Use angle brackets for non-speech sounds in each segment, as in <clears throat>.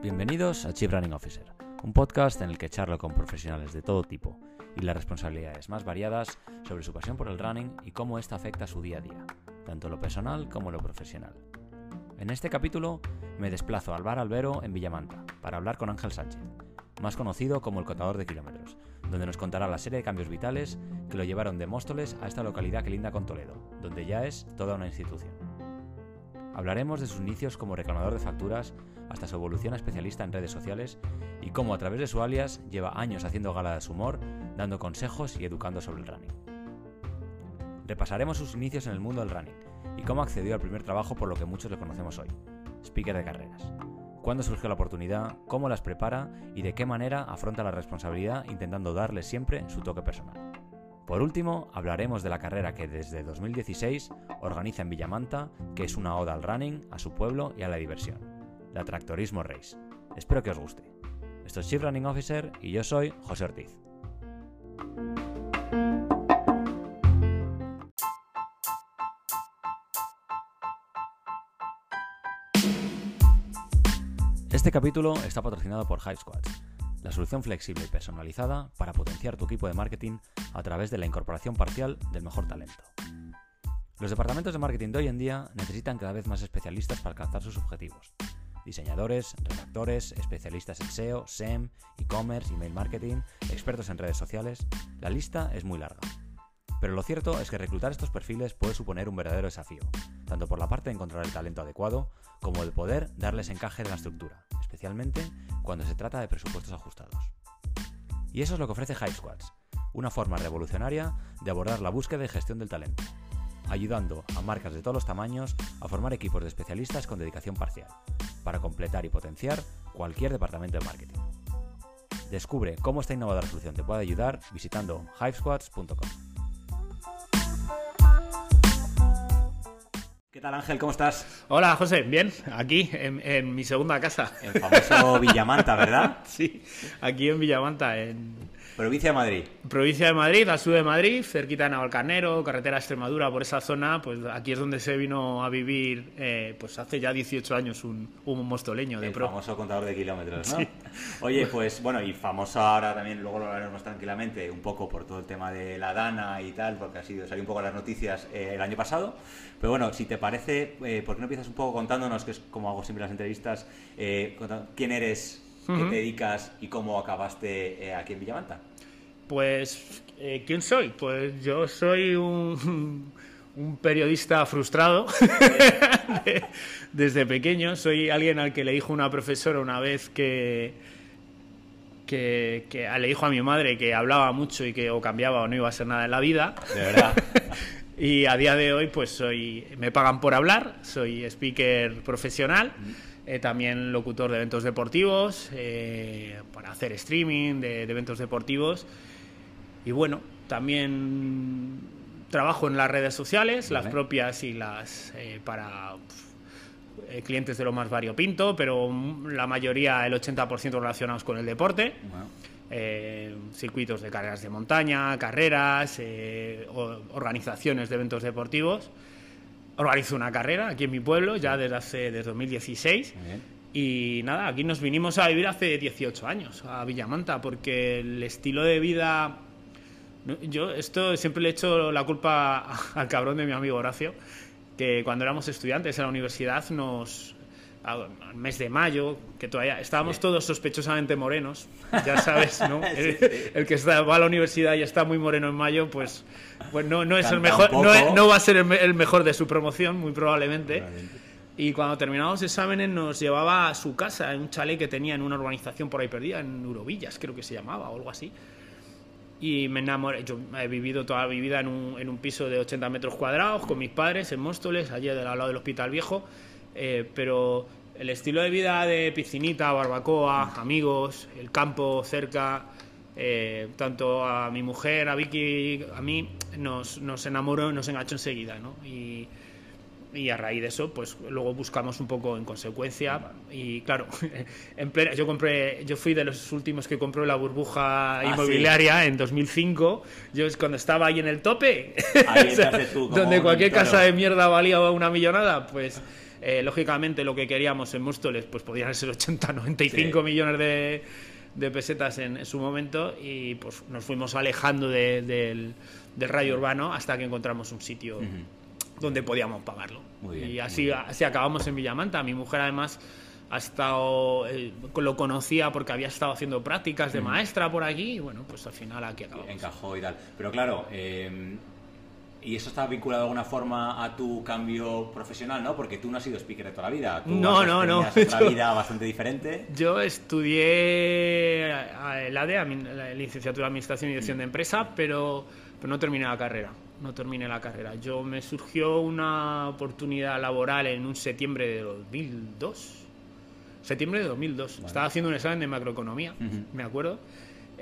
Bienvenidos a Chief Running Officer, un podcast en el que charlo con profesionales de todo tipo y las responsabilidades más variadas sobre su pasión por el running y cómo esto afecta su día a día, tanto lo personal como lo profesional. En este capítulo me desplazo al bar Albero en Villamanta para hablar con Ángel Sánchez, más conocido como el contador de kilómetros, donde nos contará la serie de cambios vitales que lo llevaron de Móstoles a esta localidad que linda con Toledo, donde ya es toda una institución. Hablaremos de sus inicios como reclamador de facturas hasta su evolución a especialista en redes sociales y cómo a través de su alias lleva años haciendo gala de su humor, dando consejos y educando sobre el running. Repasaremos sus inicios en el mundo del running y cómo accedió al primer trabajo por lo que muchos le conocemos hoy, speaker de carreras. Cuándo surgió la oportunidad, cómo las prepara y de qué manera afronta la responsabilidad intentando darle siempre su toque personal. Por último, hablaremos de la carrera que desde 2016 organiza en Villamanta, que es una oda al running, a su pueblo y a la diversión, la Tractorismo Race. Espero que os guste. Esto es Chief Running Officer y yo soy José Ortiz. Este capítulo está patrocinado por Hive Squads, la solución flexible y personalizada para potenciar tu equipo de marketing a través de la incorporación parcial del mejor talento. Los departamentos de marketing de hoy en día necesitan cada vez más especialistas para alcanzar sus objetivos. Diseñadores, redactores, especialistas en SEO, SEM, e-commerce, email marketing, expertos en redes sociales. La lista es muy larga. Pero lo cierto es que reclutar estos perfiles puede suponer un verdadero desafío, tanto por la parte de encontrar el talento adecuado, como el poder darles encaje en la estructura, especialmente cuando se trata de presupuestos ajustados. Y eso es lo que ofrece Hive Squads, una forma revolucionaria de abordar la búsqueda y gestión del talento, ayudando a marcas de todos los tamaños a formar equipos de especialistas con dedicación parcial, para completar y potenciar cualquier departamento de marketing. Descubre cómo esta innovadora solución te puede ayudar visitando hivesquads.com. ¿Qué tal Ángel? ¿Cómo estás? Hola José, bien, aquí en, en mi segunda casa. El famoso Villamanta, ¿verdad? <laughs> Sí, aquí en Villamanta, en Provincia de Madrid. provincia de Madrid, al sur de Madrid, cerquita de Navalcarnero, carretera a Extremadura, por esa zona, pues aquí es donde se vino a vivir, eh, pues hace ya 18 años un, un mostoleño de El pro. famoso contador de kilómetros, ¿no? Sí. Oye, pues bueno, y famoso ahora también, luego lo hablaremos tranquilamente, un poco por todo el tema de la Dana y tal, porque ha sido, salió un poco las noticias eh, el año pasado. Pero bueno, si te parece, eh, ¿por qué no empiezas un poco contándonos, que es como hago siempre las entrevistas, eh, conta- qué te dedicas y cómo acabaste eh, aquí en Villamanta? Pues, eh, ¿quién soy? Pues yo soy un, <laughs> un periodista frustrado <laughs> de- desde pequeño. Soy alguien al que le dijo una profesora una vez que, que, que le dijo a mi madre que hablaba mucho y que o cambiaba o no iba a ser nada en la vida. De verdad. <laughs> Y a día de hoy, pues soy, me pagan por hablar, soy speaker profesional, eh, también locutor de eventos deportivos, eh, para hacer streaming de, de eventos deportivos. Y bueno, también trabajo en las redes sociales, las propias y las eh, para eh, clientes de lo más variopinto, pero la mayoría, el 80% relacionados con el deporte circuitos de carreras de montaña, carreras, organizaciones de eventos deportivos. Organizo una carrera aquí en mi pueblo ya desde hace desde 2016 muy bien. y nada, aquí nos vinimos a vivir hace 18 años a Villamanta porque el estilo de vida yo esto siempre le echo la culpa <laughs> al cabrón de mi amigo Horacio que cuando éramos estudiantes en la universidad nos al mes de mayo, que todavía estábamos todos sospechosamente morenos, ya <laughs> sabes, ¿no? el, el que está, va a la universidad y está muy moreno en mayo, pues, pues no, no es el mejor, no, no va a ser el, el mejor de su promoción, muy probablemente. Y cuando terminábamos exámenes nos llevaba a su casa, en un chalet que tenía en una urbanización por ahí perdida, en Urovillas, creo que se llamaba, o algo así. Y me enamoré. Yo he vivido toda mi vida en un, en un piso de 80 metros cuadrados con mis padres en Móstoles, allí al lado del Hospital Viejo. Eh, pero el estilo de vida de piscinita, barbacoa, amigos, el campo cerca, eh, tanto a mi mujer, a Vicky, a mí, nos, nos enamoró, nos enganchó enseguida, ¿no? Y, y a raíz de eso, pues luego buscamos un poco en consecuencia. Y claro, <laughs> en plena, yo compré, yo fui de los últimos que compró la burbuja inmobiliaria en 2005. Yo es cuando estaba ahí en el tope, <laughs> donde cualquier casa de mierda valía una millonada, pues eh, lógicamente lo que queríamos en Móstoles, pues podían ser 80, 95 millones de, de pesetas en, su momento y pues nos fuimos alejando del, del radio urbano hasta que encontramos un sitio donde podíamos pagarlo. y así, así acabamos en Villamanta. Mi mujer además ha estado eh, lo conocía porque había estado haciendo prácticas de maestra por aquí y bueno pues al final aquí acabamos. Encajó y tal. Pero claro em, y eso está vinculado de alguna forma a tu cambio profesional no porque tú no has sido speaker de toda la vida tú no no no otra <laughs> vida bastante diferente yo estudié el ADE la licenciatura de administración y dirección de empresa pero pero no terminé la carrera no terminé la carrera. Yo me surgió una oportunidad laboral en un septiembre de 2002. Septiembre de 2002. Estaba haciendo un examen de macroeconomía, me acuerdo.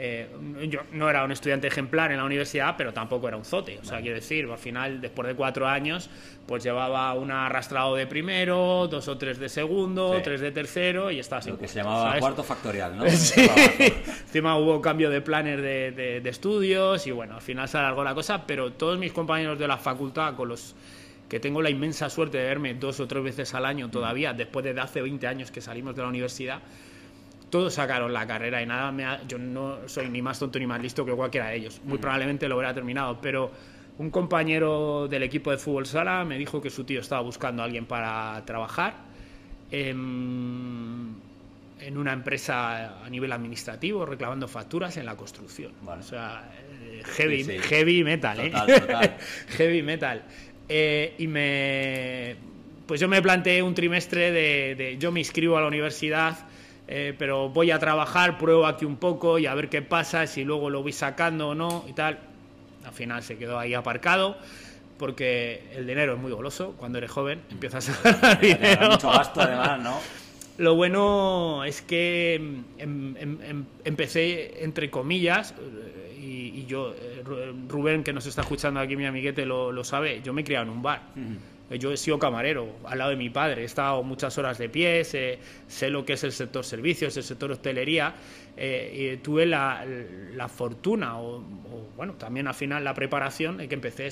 Eh, yo no era un estudiante ejemplar en la universidad, pero tampoco era un zote. O sea, quiero decir, al final, después de cuatro años, pues llevaba un arrastrado de primero, dos o tres de segundo, tres de tercero y estaba así. Lo que se llamaba cuarto factorial, ¿no? <laughs> sí. Encima hubo cambio de planes de, de, estudios y bueno, al final se alargó la cosa, pero todos mis compañeros de la facultad con los que tengo la inmensa suerte de verme dos o tres veces al año todavía, después de hace 20 años que salimos de la universidad, todos sacaron la carrera y nada, me yo no soy ni más tonto ni más listo que cualquiera de ellos. Muy probablemente lo hubiera terminado, pero un compañero del equipo de fútbol sala me dijo que su tío estaba buscando a alguien para trabajar en, una empresa a nivel administrativo, reclamando facturas en la construcción. O sea, eh, heavy, heavy metal, ¿eh? <laughs> heavy metal. Eh, y me. Pues yo me planteé un trimestre de, de. Yo me inscribo a la universidad eh, pero voy a trabajar, pruebo aquí un poco y a ver qué pasa, si luego lo voy sacando o no y tal. Al final se quedó ahí aparcado porque el dinero es muy goloso cuando eres joven, empiezas a ganar <laughs> dinero. Mucho gasto además, ¿no? <laughs> Lo bueno es que em, em, em, empecé, entre comillas, y, yo, eh, Rubén, que nos está escuchando aquí, mi amiguete, lo, lo sabe, yo me he criado en un bar. Yo he sido camarero al lado de mi padre, he estado muchas horas de pie, sé, lo que es el sector servicios, el sector hostelería, eh, y tuve la, fortuna, o, bueno, también al final la preparación de que empecé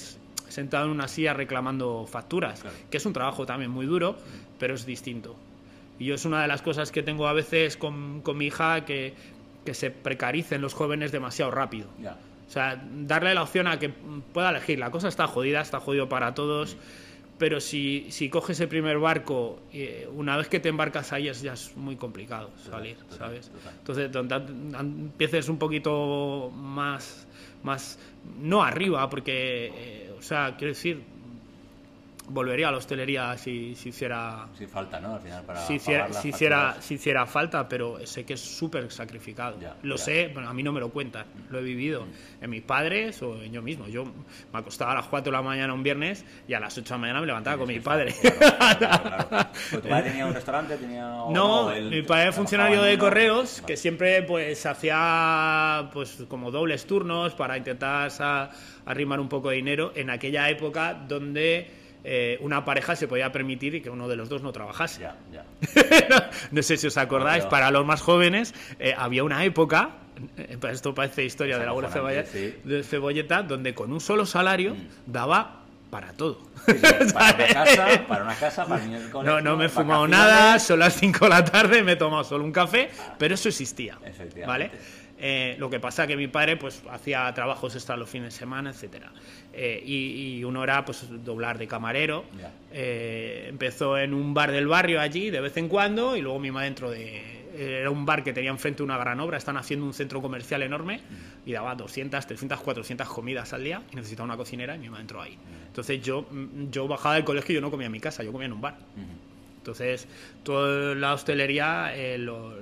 sentado en una silla reclamando facturas, que es un trabajo también muy duro, pero es distinto. Y yo es una de las cosas que tengo a veces con, mi hija, que, que, se precaricen los jóvenes demasiado rápido. O sea, darle la opción a que pueda elegir. La cosa está jodida, está jodido para todos pero si, si coges el primer barco, eh, una vez que te embarcas ahí es, ya es muy complicado salir, ¿sabes? Entonces, donde empieces un poquito más, más no arriba, porque, eh, o sea, quiero decir, volvería a la hostelería si, si hiciera... Si falta, ¿no? Al final para si hiciera, si hiciera, si hiciera, falta, pero sé que es súper sacrificado. lo sé, bueno, a mí no me lo cuentan, lo he vivido mm. en mis padres o en yo mismo. Yo me acostaba a las 4 de la mañana un viernes y a las 8 de la mañana me levantaba con mi padre. <laughs> ¿Tu padre tenía un restaurante? Tenía... No, mi padre era funcionario de correos que siempre pues hacía pues como dobles turnos para intentar arrimar un poco de dinero en aquella época donde eh, una pareja se podía permitir y que uno de los dos no trabajase. <laughs> no, sé si os acordáis, para los más jóvenes eh, había una época, eh, esto parece historia de la abuela de Cebolleta, donde con un solo salario mm. daba para todo. <laughs> para, una casa, para una casa, para niños No, no me he fumado nada, son las 5 de la tarde, me he tomado solo un café, pero eso existía. ¿vale? Eh, lo que pasa que mi padre pues hacía trabajos extra los fines de semana, etcétera. Eh, y, uno era pues doblar de camarero. Eh, empezó en un bar del barrio allí de vez en cuando y luego mi madre dentro de era un bar que tenía enfrente una gran obra, están haciendo un centro comercial enorme y daba 200, 300, 400 comidas al día y necesitaba una cocinera y mi mamá entró ahí. Entonces yo, yo bajaba del colegio y yo no comía en mi casa, yo comía en un bar. Entonces, toda la hostelería lo,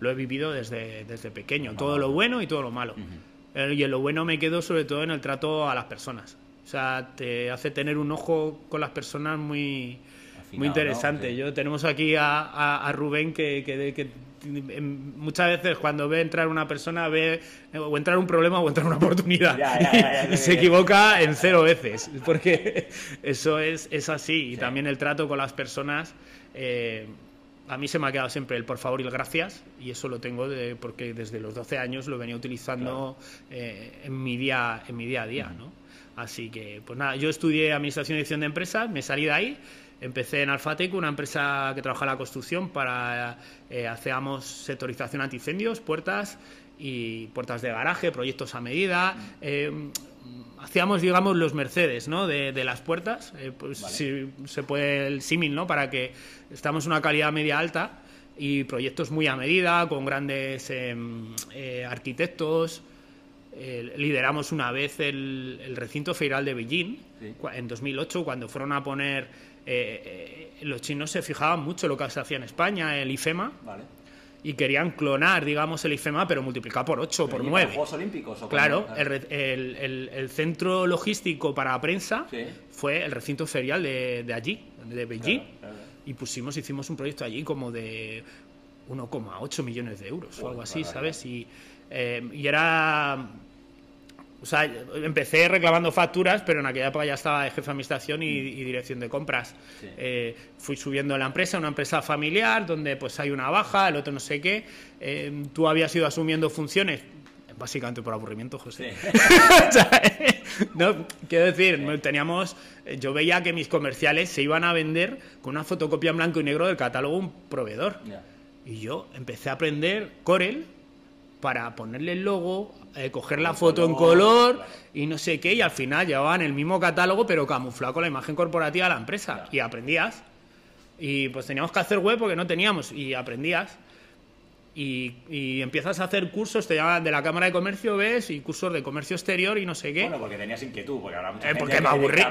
lo he vivido desde, desde pequeño, todo lo bueno y todo lo malo. Eh, y en lo bueno me quedo sobre todo en el trato a las personas. O sea, te hace tener un ojo con las personas muy, muy interesante. Yo tenemos aquí a, Rubén que, que, muchas veces cuando ve entrar una persona ve o entrar un problema o entrar una oportunidad. Y <laughs> se equivoca en cero veces porque <laughs> eso es, es así. Y también el trato con las personas eh, a mí se me ha quedado siempre el por favor y el gracias y eso lo tengo de, porque desde los 12 años lo venía utilizando eh, en mi día en mi día a día ¿no? así que pues nada yo estudié administración y dirección de empresas me salí de ahí Empecé en Alfatec, una empresa que trabaja en la construcción para eh, hacíamos sectorización antiincendios, puertas y puertas de garaje, proyectos a medida. Eh, hacíamos, digamos, los Mercedes, ¿no? De, las puertas, eh, pues si se puede el símil, ¿no? Para que estamos en una calidad media alta y proyectos muy a medida, con grandes em, arquitectos. lideramos una vez el, recinto federal de Beijing en 2008 cuando fueron a poner eh, eh, los chinos se fijaban mucho en lo que se hacía en España, el IFEMA. Y querían clonar, digamos, el IFEMA, pero multiplicar por 8 por 9. Juegos Olímpicos? claro, el, centro logístico para prensa fue el recinto ferial de, allí, de Beijing. Y pusimos, hicimos un proyecto allí como de 1,8 millones de euros o algo así, ¿sabes? Y, eh, y era o sea, empecé reclamando facturas, pero en aquella época ya estaba de jefe de administración y, dirección de compras. Eh, fui subiendo la empresa, una empresa familiar, donde pues hay una baja, el otro no sé qué. Eh, tú habías ido asumiendo funciones, básicamente por aburrimiento, José. <laughs> <laughs> no, quiero decir, teníamos, yo veía que mis comerciales se iban a vender con una fotocopia en blanco y negro del catálogo un proveedor. Y yo empecé a aprender Corel para ponerle el logo, eh, coger la foto en color y no sé qué, y al final llevaban el mismo catálogo pero camuflado con la imagen corporativa de la empresa. Y aprendías. Y pues teníamos que hacer web porque no teníamos, y aprendías. Y, empiezas a hacer cursos, te llaman de la Cámara de Comercio, ves, y cursos de comercio exterior y no sé qué. Bueno, porque tenías inquietud, porque ahora eh, Porque me,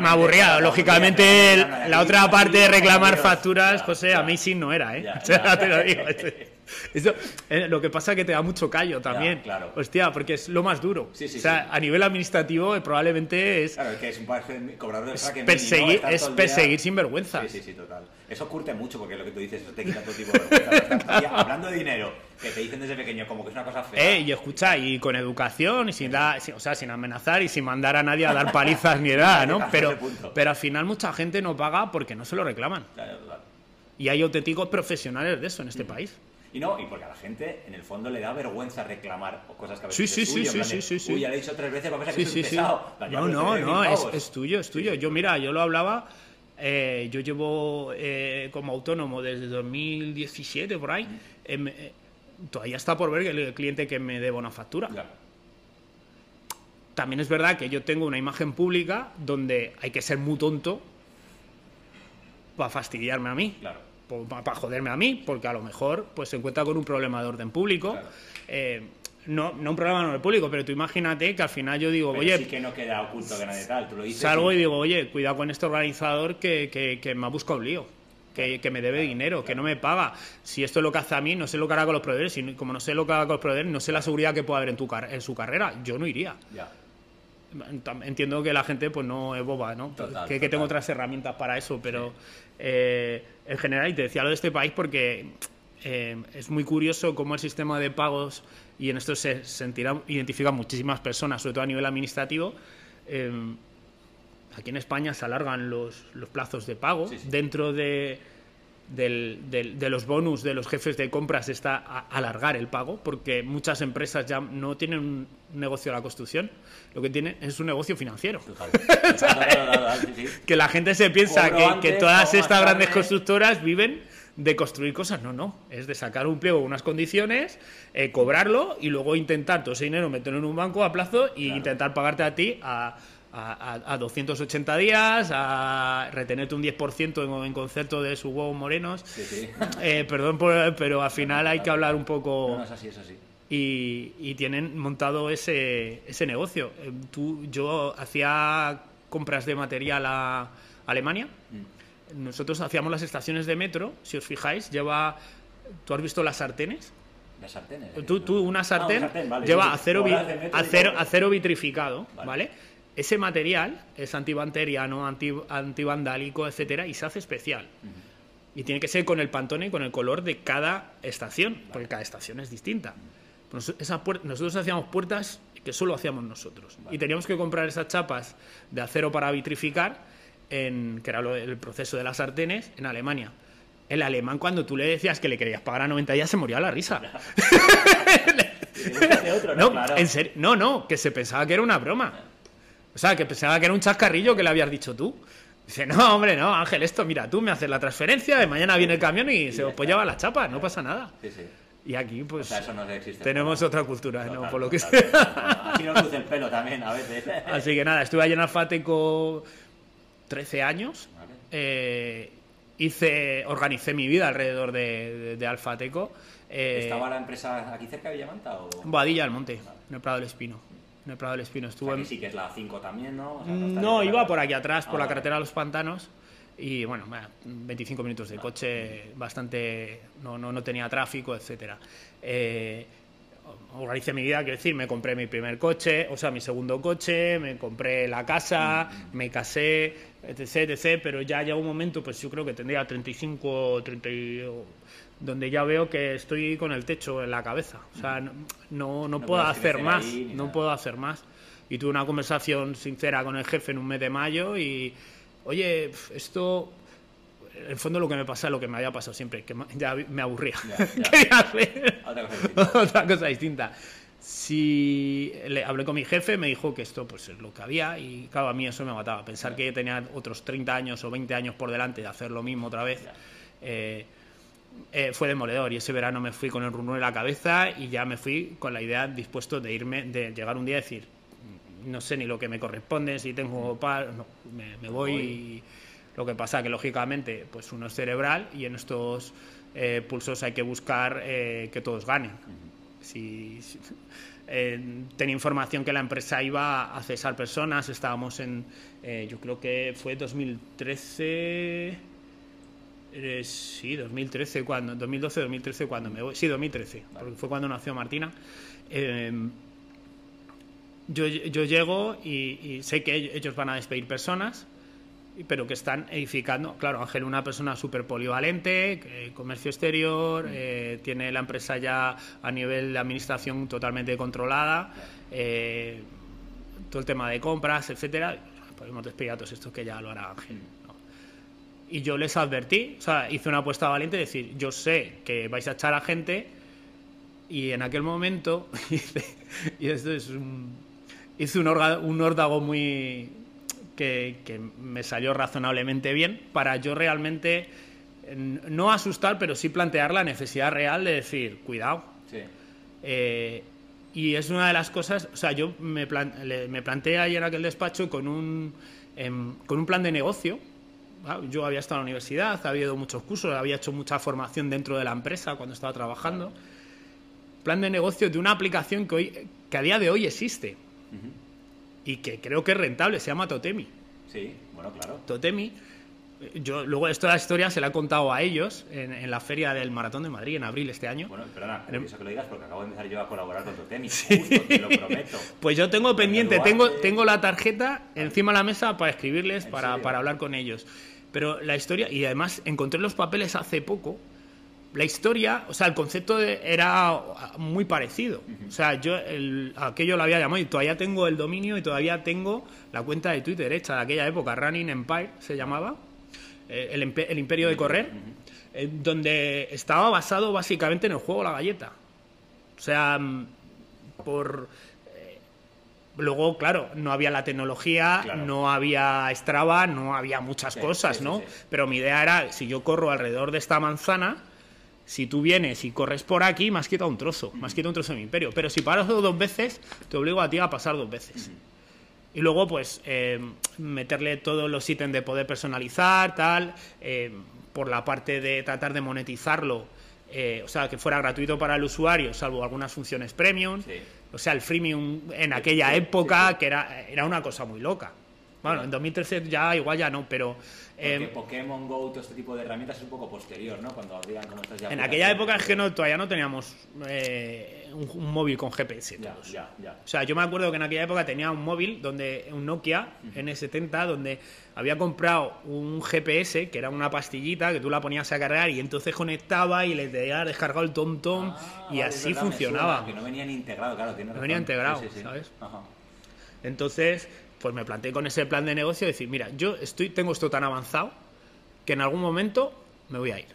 aburría, lógicamente la otra parte de reclamar facturas, José, a mí sí no era, ¿eh? <laughs> te lo digo. Eso, eh, lo que pasa es que te da mucho callo también. claro. Hostia, porque es lo más duro. Sí, sí, o sea, a nivel administrativo eh, probablemente es... Claro, es que es un cobrador de es perseguir, es perseguir sin vergüenza. Sí, sí, sí, total. Eso curte mucho porque lo que tú dices, eso te quita todo tipo de vergüenza. Hablando de dinero, que te dicen desde pequeño como que es una cosa fea. Eh, y escucha, y con educación, y sin, dar, o sea, sin amenazar y sin mandar a nadie a dar palizas ni nada, ¿no? <laughs> Pero, pero al final mucha gente no paga porque no se lo reclaman. Claro, claro. Y hay auténticos profesionales de eso en este país. Y no, y porque a la gente, en el fondo, le da vergüenza reclamar cosas que a veces sí, sí, sí, sí, sí, sí, Uy, ya le he dicho tres veces, va a pensar que sí, es pesado. No, no, no, es, es, tuyo, es tuyo. Yo, mira, yo lo hablaba... Eh, yo llevo eh, como autónomo desde 2017 por ahí. Eh, todavía está por ver el cliente que me deba una factura. También es verdad que yo tengo una imagen pública donde hay que ser muy tonto para fastidiarme a mí. Claro para joderme a mí, porque a lo mejor pues se encuentra con un problema de orden público. Eh, no, no un problema de orden público, pero tú imagínate que al final yo digo, oye. Sí que no queda oculto que nadie tal, tú lo dices. Salgo y... digo, oye, cuidado con este organizador que, que, me ha buscado un lío. Que, que, me debe dinero, que no me paga. Si esto es lo que hace a mí, no sé lo que hará con los proveedores. Y como no sé lo que hará con los proveedores, no sé la seguridad que puede haber en, tu en su carrera. Yo no iría. Ya. Entiendo que la gente pues no es boba, ¿no? que, tengo otras herramientas para eso, pero eh, en general, y te decía lo de este país porque eh, es muy curioso cómo el sistema de pagos, y en esto se sentirá, identifican muchísimas personas, sobre todo a nivel administrativo, eh, aquí en España se alargan los, los plazos de pago. Dentro de de los bonus de los jefes de compras está alargar el pago, porque muchas empresas ya no tienen un negocio de la construcción, lo que tienen es un negocio financiero. que la gente se piensa que, todas estas grandes constructoras viven de construir cosas. No, no. Es de sacar un pliego, unas condiciones, eh, cobrarlo y luego intentar todo ese dinero meterlo en un banco a plazo e intentar pagarte a ti a a, 280 días, a retenerte un 10% en, en, concepto de sus huevos morenos. Eh, perdón, pero al final hay que hablar un poco... No, es así, es así. Y, tienen montado ese, ese negocio. Eh, tú, yo hacía compras de material a Alemania. Mm. Nosotros hacíamos las estaciones de metro, si os fijáis, lleva... ¿Tú has visto las sartenes? Las sartenes. Tú, tú una ah, sartén, lleva acero, acero, acero, vitrificado, ¿vale? Ese material es antibacteriano, anti, antivandálico, etcétera, y se hace especial. Y tiene que ser con el pantone y con el color de cada estación, porque cada estación es distinta. Pues esa nosotros hacíamos puertas que solo hacíamos nosotros. Y teníamos que comprar esas chapas de acero para vitrificar, en, que era lo- el proceso de las sartenes, en Alemania. El alemán, cuando tú le decías que le querías pagar a 90 días, se moría a la risa. <laughs> Otro, ¿no? No, Claro. en serio, no, no, que se pensaba que era una broma. O sea, que pensaba que era un chascarrillo que le habías dicho tú. Dice, no, hombre, no, Ángel, esto, mira, tú me haces la transferencia, de mañana viene el camión y, se os lleva la chapa, no pasa nada. Sí, sí. Y aquí, O pues, sea, eso no existe. tenemos otra cultura, No, ¿no? claro, Por lo que claro. sea. Aquí nos luce el pelo también a veces. Así que nada, estuve allí en Alfateco 13 años. Vale. Eh, hice, organicé mi vida alrededor de, de, de Alfateco. Eh, ¿Estaba la empresa aquí cerca de Villamanta? O... Boadilla del Monte, en el Prado del Espino. En el Prado del Espino O estuve sea, en- que sí que es la 5 también, ¿no? O sea, No, ahí iba por aquí atrás, Ah, por la vale. carretera de los pantanos. Y bueno, bueno, 25 minutos de coche, bastante. No, no, no tenía tráfico, etcétera. Eh, organicé mi vida, quiero decir, me compré mi primer coche, o sea, mi segundo coche, me compré la casa, me casé, etc, etc. Pero ya llega un momento, pues yo creo que tendría 35, 30, y- donde ya veo que estoy con el techo en la cabeza. O sea, no, no, no No puedo hacer más, ahí no nada. puedo hacer más. Y tuve una conversación sincera con el jefe en un mes de mayo y, oye, esto, el fondo lo que me pasa, lo que me había pasado siempre, que ya me aburría. Ya, <laughs> ya. Quería hacer Otra cosa distinta. <laughs> otra cosa distinta. Si le hablé con mi jefe, me dijo que esto pues es lo que había y claro, a mí eso me mataba. Pensar que tenía otros 30 años o 20 años por delante de hacer lo mismo otra vez. eh, eh, fue demoledor y ese verano me fui con el rumor en la cabeza y ya me fui con la idea dispuesto de irme, de llegar un día y decir, no sé ni lo que me corresponde, si tengo par, no, me, me voy y lo que pasa que lógicamente pues uno es cerebral y en estos eh, pulsos hay que buscar eh, que todos ganen. Si, si- eh, tenía información que la empresa iba a cesar personas, estábamos en, yo creo que fue 2013, eh, sí, 2013, cuando, 2012, 2013 cuando me voy, sí, 2013, porque fue cuando nació Martina. Yo, yo llego y, y sé que ellos van a despedir personas, pero que están edificando. Claro, Ángel, una persona súper polivalente, que- comercio exterior, eh, tiene la empresa ya a nivel de administración totalmente controlada, eh, todo el tema de compras, etcétera. Podemos despedir a todos estos que ya lo hará Ángel. ¿no? Y yo les advertí, o sea, hice una apuesta valiente, de decir, yo sé que vais a echar a gente y en aquel momento <laughs> y esto es un, hice un órdago muy que, que me salió razonablemente bien para yo realmente no asustar, pero sí plantear la necesidad real de decir, cuidado. Sí. Eh, y es una de las cosas, o sea, yo me, plan- me planteé ahí en aquel despacho con un, em, con un plan de negocio. Yo había estado en la universidad, había ido a muchos cursos, había hecho mucha formación dentro de la empresa cuando estaba trabajando. Plan de negocio de una aplicación que, hoy, que a día de hoy existe Ujú. Y que creo que es rentable, se llama Totemi. Sí, bueno, claro. Totemi, eh, yo luego esta historia se la he contado a ellos en, en la feria del Maratón de Madrid en abril este año. Bueno, perdona, curioso que lo digas porque acabo de empezar yo a colaborar con Totemi. <laughs> Justo, te lo prometo. Pues yo tengo pendiente, tengo, tengo la tarjeta encima de la mesa para escribirles, ¿En para, para hablar con ellos. Pero la historia, y además encontré los papeles hace poco, la historia, o sea, el concepto de- era muy parecido. O sea, yo el- aquello lo había llamado y todavía tengo el dominio y todavía tengo la cuenta de Twitter hecha de aquella época, Running Empire se llamaba, eh, el, el imperio de correr, eh, donde estaba basado básicamente en el juego La Galleta. O sea, por... eh, Luego, claro, no había la tecnología, Claro. no había Strava, no había muchas Sí, cosas, sí, ¿no? sí. Pero mi idea era, si yo corro alrededor de esta manzana, si tú vienes y corres por aquí, me has quitado un trozo, me has quitado un trozo de mi imperio. Pero si paras dos veces, te obligo a ti a pasar dos veces. Y luego, pues, eh, meterle todos los ítems de poder personalizar, tal, eh, por la parte de tratar de monetizarlo, eh, o sea, que fuera gratuito para el usuario, salvo algunas funciones premium. Sí. O sea, el freemium en aquella sí, época, sí, que era, era una cosa muy loca. Bueno, en 2013 ya igual ya no, pero... Porque eh, Pokémon Go, todo este tipo de herramientas es un poco posterior, ¿no? Cuando digan cómo estás ya. en aquella época es que no, todavía no teníamos eh, un, un móvil con GPS. Ya, todos. ya, ya. O sea, yo me acuerdo que en aquella época tenía un móvil, donde un Nokia N70, donde había comprado un GPS, que era una pastillita que tú la ponías a cargar y entonces conectaba y le tenía descargado el tom-tom Ah, y vale, así verdad, funcionaba. suena, Que no venían integrados, claro. No venía razón. integrado, Sí, sí, sí. ¿sabes? Ajá. Entonces, pues me planteé con ese plan de negocio decir, mira, yo estoy, tengo esto tan avanzado que en algún momento me voy a ir.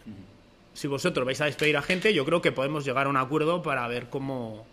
Si vosotros vais a despedir a gente, yo creo que podemos llegar a un acuerdo para ver cómo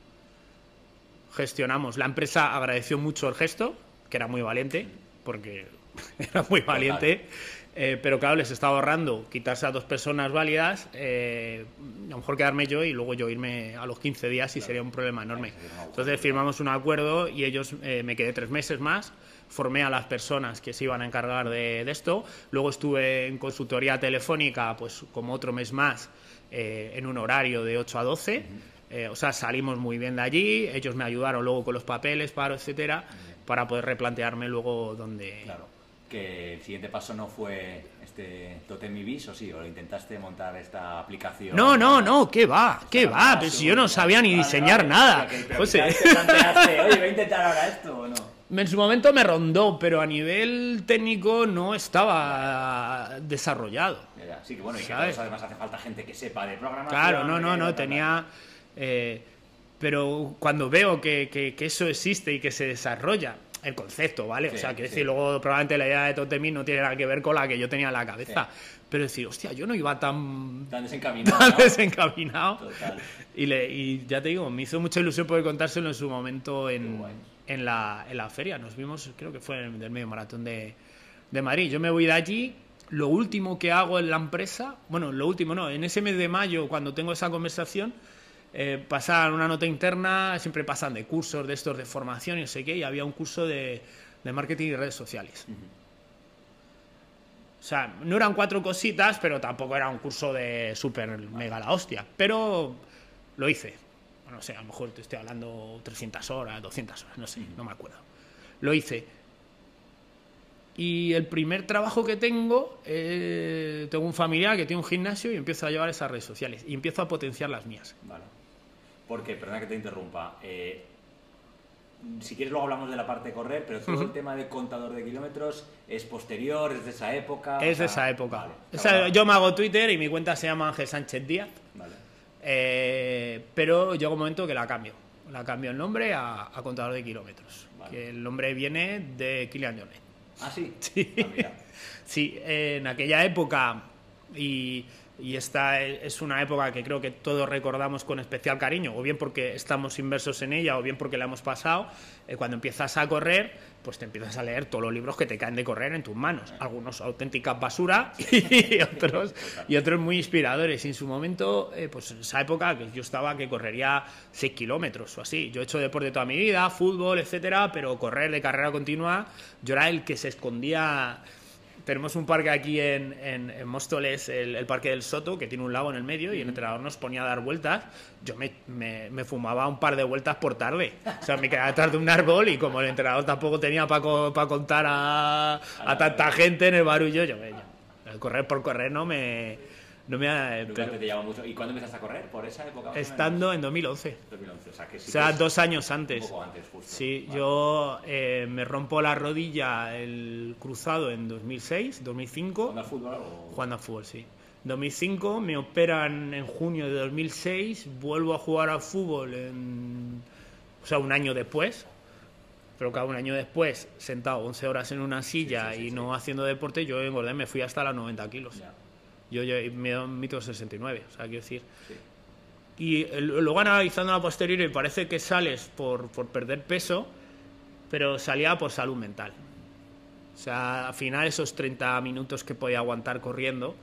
gestionamos. La empresa agradeció mucho el gesto, que era muy valiente, porque <laughs> era muy valiente. Eh, pero claro, les estaba ahorrando quitarse a dos personas válidas, eh, a lo mejor quedarme yo y luego yo irme a los 15 días y sería un problema enorme. Entonces firmamos un acuerdo y ellos eh, me quedé tres meses más, formé a las personas que se iban a encargar de, de esto, luego estuve en consultoría telefónica pues como otro mes más eh, en un horario de 8 a 12, eh, o sea, salimos muy bien de allí, ellos me ayudaron luego con los papeles, paro, etcétera, para poder replantearme luego dónde... Claro. Que el siguiente paso no fue este Totem Ibis, o sí, o lo intentaste montar esta aplicación. No, no, no, ¿qué va? ¿Qué va? Pero si yo no sabía ni diseñar nada. José. Oye, voy a intentar ahora esto o no. En su momento me rondó, pero a nivel técnico no estaba desarrollado. Sí, que bueno, y que todos, además hace falta gente que sepa de programación. Claro, no, no, no, tenía... eh, pero cuando veo que, que- que eso existe y que se desarrolla, el concepto, ¿vale? Sí, o sea, que sí. decir, luego probablemente la idea de Totemin no tiene nada que ver con la que yo tenía en la cabeza. Pero decir, hostia, yo no iba tan, Tan desencaminado. <laughs> tan ¿no? desencaminado. Total. Y, le- y ya te digo, me hizo mucha ilusión poder contárselo en su momento en, en, la, en la feria. Nos vimos, creo que fue en el del medio maratón de, de Madrid. Yo me voy de allí. Lo último que hago en la empresa, bueno, lo último no, en ese mes de mayo, cuando tengo esa conversación, eh, pasan una nota interna, siempre pasan de cursos de estos de formación y no sé qué, y había un curso de, de marketing y redes sociales. O sea, no eran cuatro cositas, pero tampoco era un curso de súper mega la hostia. Pero lo hice. No sé, a lo mejor te estoy hablando 300 horas, 200 horas, no sé, no me acuerdo. Lo hice. Y el primer trabajo que tengo, eh, tengo un familiar que tiene un gimnasio y empiezo a llevar esas redes sociales. Y empiezo a potenciar las mías. Vale. Porque, perdona que te interrumpa. eh, si quieres luego hablamos de la parte de correr, pero todo el tema de contador de kilómetros es posterior, es de esa época. Es o de esa época. vale. O sea, yo me hago Twitter y mi cuenta se llama Ángel Sánchez Díaz. Vale. Eh, pero llega un momento que la cambio. La cambio el nombre a, a contador de kilómetros. Vale. Que el nombre viene de Kilian Jornet. Ah, sí. <laughs> Sí. Ah. Sí, en aquella época, y, y esta es una época que creo que todos recordamos con especial cariño, o bien porque estamos inmersos en ella, o bien porque la hemos pasado, eh, cuando empiezas a correr, pues te empiezas a leer todos los libros que te caen de correr en tus manos. Algunos auténticas basura <laughs> y otros, y otros muy inspiradores. Y en su momento, eh, pues en esa época que yo estaba que correría 6 kilómetros o así. Yo he hecho deporte toda mi vida, fútbol, etcétera, pero correr de carrera continua, yo era el que se escondía tenemos un parque aquí en, en, en Móstoles, el, el Parque del Soto, que tiene un lago en el medio, y el entrenador nos ponía a dar vueltas. Yo me, me- me fumaba un par de vueltas por tarde. O sea, me quedaba detrás de un árbol y como el entrenador tampoco tenía para contar a, a tanta gente en el barullo, yo, me- yo- correr por correr no me... No me ha- pero te llama mucho. ¿Y cuándo empezaste a correr? ¿Por esa época? estando en 2011. 2011. O sea, que sí O sea, que dos años Un antes. poco antes, justo. Sí, Vale. yo eh, me rompo la rodilla el cruzado en 2006, 2005. ¿Jugando al fútbol o...? Jugando a fútbol, sí. 2005, me operan en junio de 2006, vuelvo a jugar al fútbol en, o sea, un año después, pero cada un año después, sentado 11 horas en una silla Sí, sí, sí, y no haciendo deporte, yo engordé, me fui hasta los 90 kilos. Ya. Yo, yo mido metro 69, o sea, quiero decir. Sí. Y luego analizando a posteriori parece que sales por, por perder peso, pero salía por salud mental. O sea, al final esos 30 minutos que podía aguantar corriendo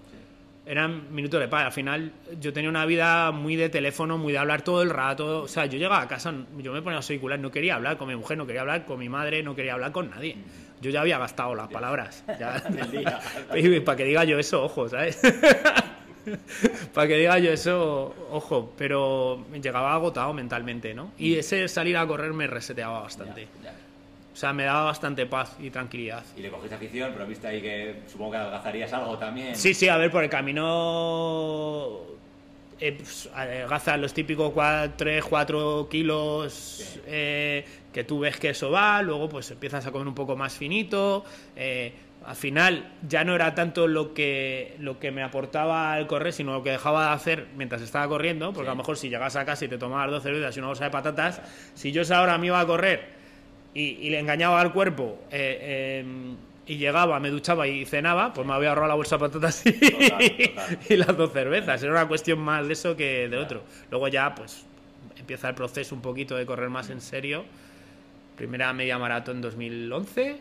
eran minutos de paz. Al final yo tenía una vida muy de teléfono, muy de hablar todo el rato. O sea, yo llegaba a casa, yo me ponía los auriculares, no quería hablar con mi mujer, no quería hablar con mi madre, no quería hablar con nadie. Yo ya había gastado las palabras. Ya, <laughs> <laughs> para que diga yo eso, ojo, ¿sabes? <laughs> para que diga yo eso, ojo, pero llegaba agotado mentalmente, ¿no? Y ese salir a correr me reseteaba bastante. Ya, ya. O sea, me daba bastante paz y tranquilidad. Y le cogiste afición, pero viste ahí que supongo que adelgazarías algo también. Sí, sí, a ver, por el camino eh, pues, adelgazas los típicos 3, 4 kilos Sí. eh, que tú ves que eso va, luego pues empiezas a comer un poco más finito. eh, al final ya no era tanto lo que, lo que me aportaba el correr, sino lo que dejaba de hacer mientras estaba corriendo, porque Sí. a lo mejor si llegas a casa y te tomabas dos cervezas y una bolsa de patatas, si yo ahora me iba a correr y, y le engañaba al cuerpo eh, eh, y llegaba, me duchaba y cenaba, pues me había ahorrado la bolsa de patatas y, total. <laughs> y las dos cervezas. Era una cuestión más de eso que de otro. Luego ya, pues, empieza el proceso un poquito de correr más en serio. Primera media maratón en 2011, Vale.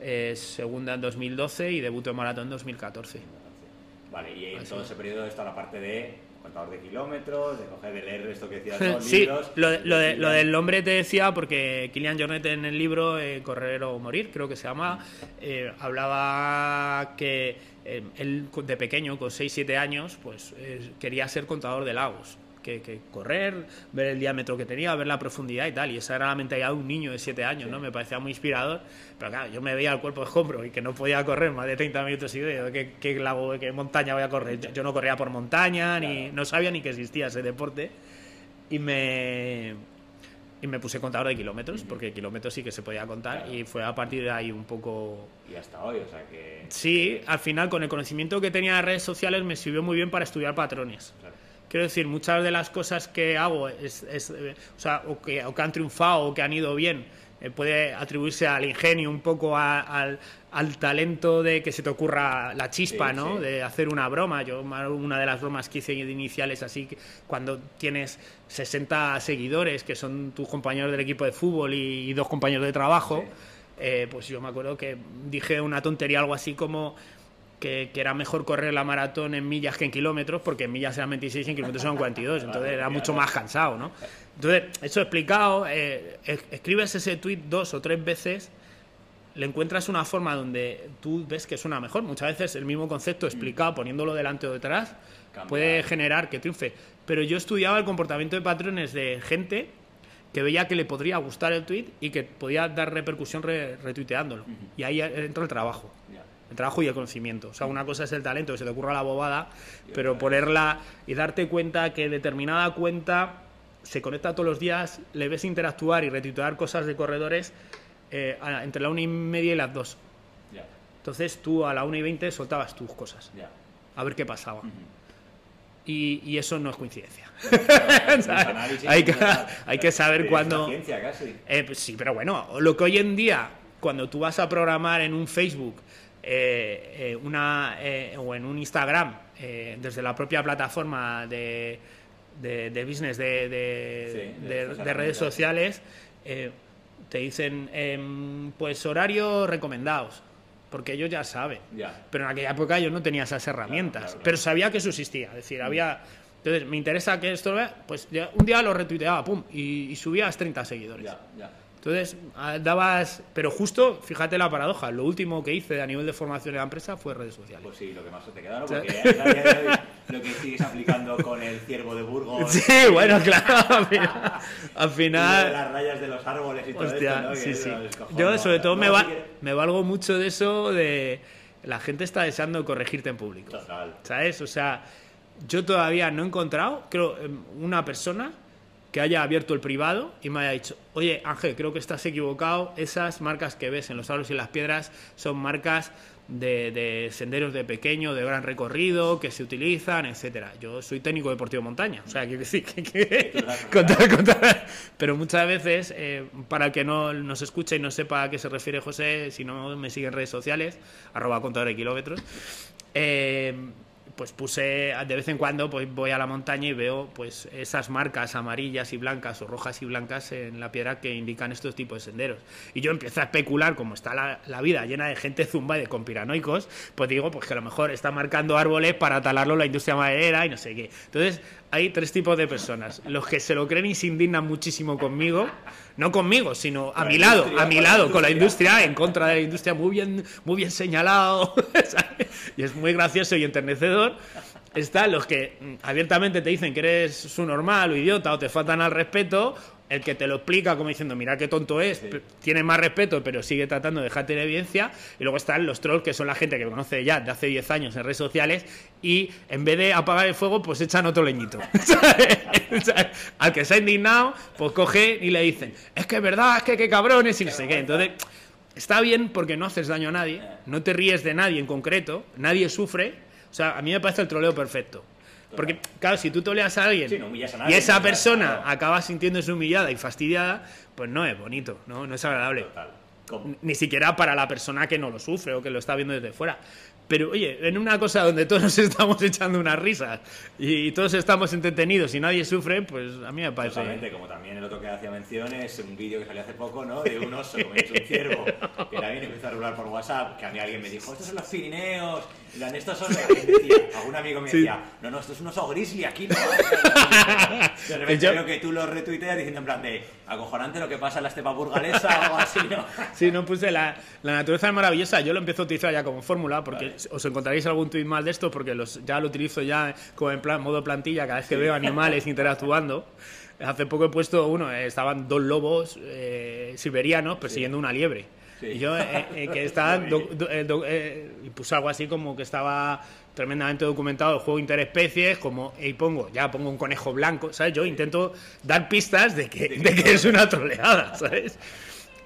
eh, segunda en 2012 y debuto en maratón en 2014. Vale, y en Así todo es. ese periodo está la parte de contador de kilómetros, de coger de leer esto que decías, <laughs> los Sí, libros. lo, de- lo de- lo del nombre te decía porque Kilian Jornet en el libro eh, Correr o Morir, creo que se llama, eh, hablaba que eh, él de pequeño, con 6-7 años, pues quería ser contador de lagos. Que, que correr, ver el diámetro que tenía, ver la profundidad y tal. Y esa era la mentalidad de un niño de 7 años, ¿no? Me parecía muy inspirador. Pero claro, yo me veía el cuerpo de escombro y que no podía correr más de 30 minutos y digo, ¿qué, qué lago, qué montaña voy a correr? Yo, yo no corría por montaña, ni no sabía ni que existía ese deporte y me y me puse contador de kilómetros porque kilómetros sí que se podía contar Claro. y fue a partir de ahí un poco Y hasta hoy, o sea que. sí al final con el conocimiento que tenía de redes sociales me sirvió muy bien para estudiar patrones Claro. Quiero decir muchas de las cosas que hago es, es, eh, o sea o que, o que han triunfado o que han ido bien eh, puede atribuirse al ingenio un poco a- al, al talento de que se te ocurra la chispa Sí, no sí. de hacer una broma. Yo, una de las bromas que hice iniciales, así que cuando tienes 60 seguidores, que son tus compañeros del equipo de fútbol y, y dos compañeros de trabajo, Sí. eh, pues yo me acuerdo que dije una tontería, algo así como que, que era mejor correr la maratón en millas que en kilómetros, porque en millas eran 26 y en kilómetros eran 42, entonces era mucho más cansado, ¿no? Entonces, eso explicado, eh, es- escribes ese tweet dos o tres veces le encuentras una forma donde tú ves que suena mejor. Muchas veces el mismo concepto explicado poniéndolo delante o detrás Cambia. puede generar que triunfe. Pero yo estudiaba el comportamiento de patrones de gente que veía que le podría gustar el tweet y que podía dar repercusión re- retuiteándolo. Y ahí entra el trabajo. El trabajo y el conocimiento. O sea, una cosa es el talento, que se te ocurra la bobada, pero ponerla y darte cuenta que determinada cuenta se conecta todos los días, le ves interactuar y retuitear cosas de corredores eh, entre la una y media y las dos. Entonces tú a la una y veinte soltabas tus cosas, Ya. a ver qué pasaba. Y, y eso no es coincidencia. <laughs> Hay, que, hay que saber cuándo... Eh, pues sí, pero bueno, lo que hoy en día, cuando tú vas a programar en un Facebook eh, eh, una, eh, o en un Instagram, eh, desde la propia plataforma de, de, de business de, de- Sí, redes sociales, eh, te dicen, em, pues horarios recomendados, porque ellos ya saben. Ya. Pero en aquella época yo no tenía esas herramientas, claro, claro. pero sabía que eso existía. Es decir, había. Entonces, me interesa que esto lo vea, pues un día lo retuiteaba, pum, y, y subías 30 seguidores. Ya, ya. Entonces, ah, dabas. Pero justo, fíjate la paradoja, lo último que hice a nivel de formación en la empresa fue redes sociales. Pues sí, lo que más te queda, ¿no? O sea- Porque a día de hoy lo que sigues aplicando con el ciervo de Burgos. <laughs> Sí, bueno, claro, <laughs> al final. Al y lo de final las rayas de los árboles y todo Hostia, esto, ¿no? Sí, sí. Yo, ¿no? sobre todo, me, Luego va- me valgo mucho de eso de. La gente está deseando corregirte en público. Total. ¿Sabes? O sea, yo todavía no he encontrado, creo, em, una persona que haya abierto el privado y me haya dicho, oye Ángel, creo que estás equivocado, esas marcas que ves en los árboles y las piedras son marcas de, de senderos de pequeño, de gran recorrido, que se utilizan, etcétera. Yo soy técnico deportivo de montaña, o sea, quiero decir que... que- contar- contar- pero muchas veces, eh, para el que no nos escuche y no sepa a qué se refiere José, si no me sigue en redes sociales, arroba contador de kilómetros, eh, pues puse de vez en cuando pues voy a la montaña y veo pues esas marcas amarillas y blancas o rojas y blancas en la piedra que indican estos tipos de senderos. Y yo empiezo a especular como está la, la vida llena de gente zumba y de conspiranoicos pues digo pues que a lo mejor está marcando árboles para talarlo la industria maderera y no sé qué. Entonces hay tres tipos de personas los que se lo creen y se indignan muchísimo conmigo no conmigo sino a mi lado a mi lado con la industria. en contra de la industria muy bien muy bien señalado <laughs> y es muy gracioso y enternecedor están los que mm, abiertamente te dicen que eres su normal o idiota o te faltan al respeto, el que te lo explica como diciendo, mira qué tonto es, Sí. tiene más respeto, pero sigue tratando de dejarte en evidencia. Y luego están los trolls, que son la gente que me conoce ya de hace 10 años en redes sociales, y en vez de apagar el fuego, pues echan otro leñito. <laughs> Al que se ha indignado, pues coge y le dicen, es que es verdad, es que qué cabrones, y no sé qué. Entonces, está bien porque no haces daño a nadie, no te ríes de nadie en concreto, nadie sufre. O sea, a mí me parece el troleo perfecto. Porque, claro, si tú toleas a alguien Sí, no humillas a y esa persona claro. acaba sintiéndose humillada y fastidiada, pues no es bonito, no, no es agradable. Total. Ni siquiera para la persona que no lo sufre o que lo está viendo desde fuera. Pero oye, en una cosa donde todos <laughs> estamos echando unas risas y todos estamos entretenidos y nadie sufre, pues a mí me parece. Totalmente, como también el otro que hacía mención es un vídeo que salió hace poco, ¿no? De un oso comiéndose un ciervo, que también empezó a rular por WhatsApp, que a mí alguien me dijo, estos son los Pirineos, y en plan, estos son... decía, algún amigo me decía, no, no, esto es un oso grizzly, aquí no. <laughs> De repente veo que tú lo retuiteas diciendo en plan de, acojonante lo que pasa en la estepa burgalesa o algo así, ¿no? <laughs> Sí, no puse la, la naturaleza es maravillosa. Yo lo empiezo a utilizar ya como fórmula, porque Vale. os encontraréis algún tuit más de esto, porque los, ya lo utilizo ya como en plan modo plantilla cada vez que veo animales <laughs> interactuando. Hace poco he puesto uno, eh, estaban dos lobos eh, siberianos persiguiendo una liebre. Sí. Y yo, eh, eh, que <laughs> estaban, do- do- eh, do- eh, y puse algo así como que estaba tremendamente documentado el juego interespecies, como, y pongo, ya pongo un conejo blanco, ¿sabes? Yo intento dar pistas de que, de que es una troleada, ¿sabes?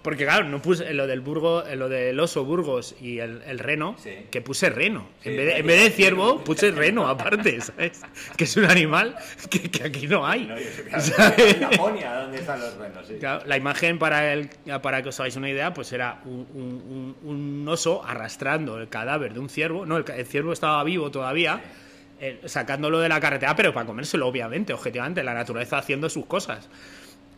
Porque claro, no puse lo del Burgo, lo del oso Burgos y el, el reno, Sí. que puse reno. Sí, en, vez de, en vez de ciervo, puse reno aparte, ¿sabes? <laughs> Que es un animal que, que aquí no hay. No, y eso, <laughs> ¿sabes? claro, en Laponia, ¿dónde están los renos? Sí. Claro, la imagen para, el, para que os hagáis una idea, pues era un, un- oso arrastrando el cadáver de un ciervo. No, el ciervo estaba vivo todavía, eh, sacándolo de la carretera, pero para comérselo, obviamente, objetivamente, la naturaleza haciendo sus cosas.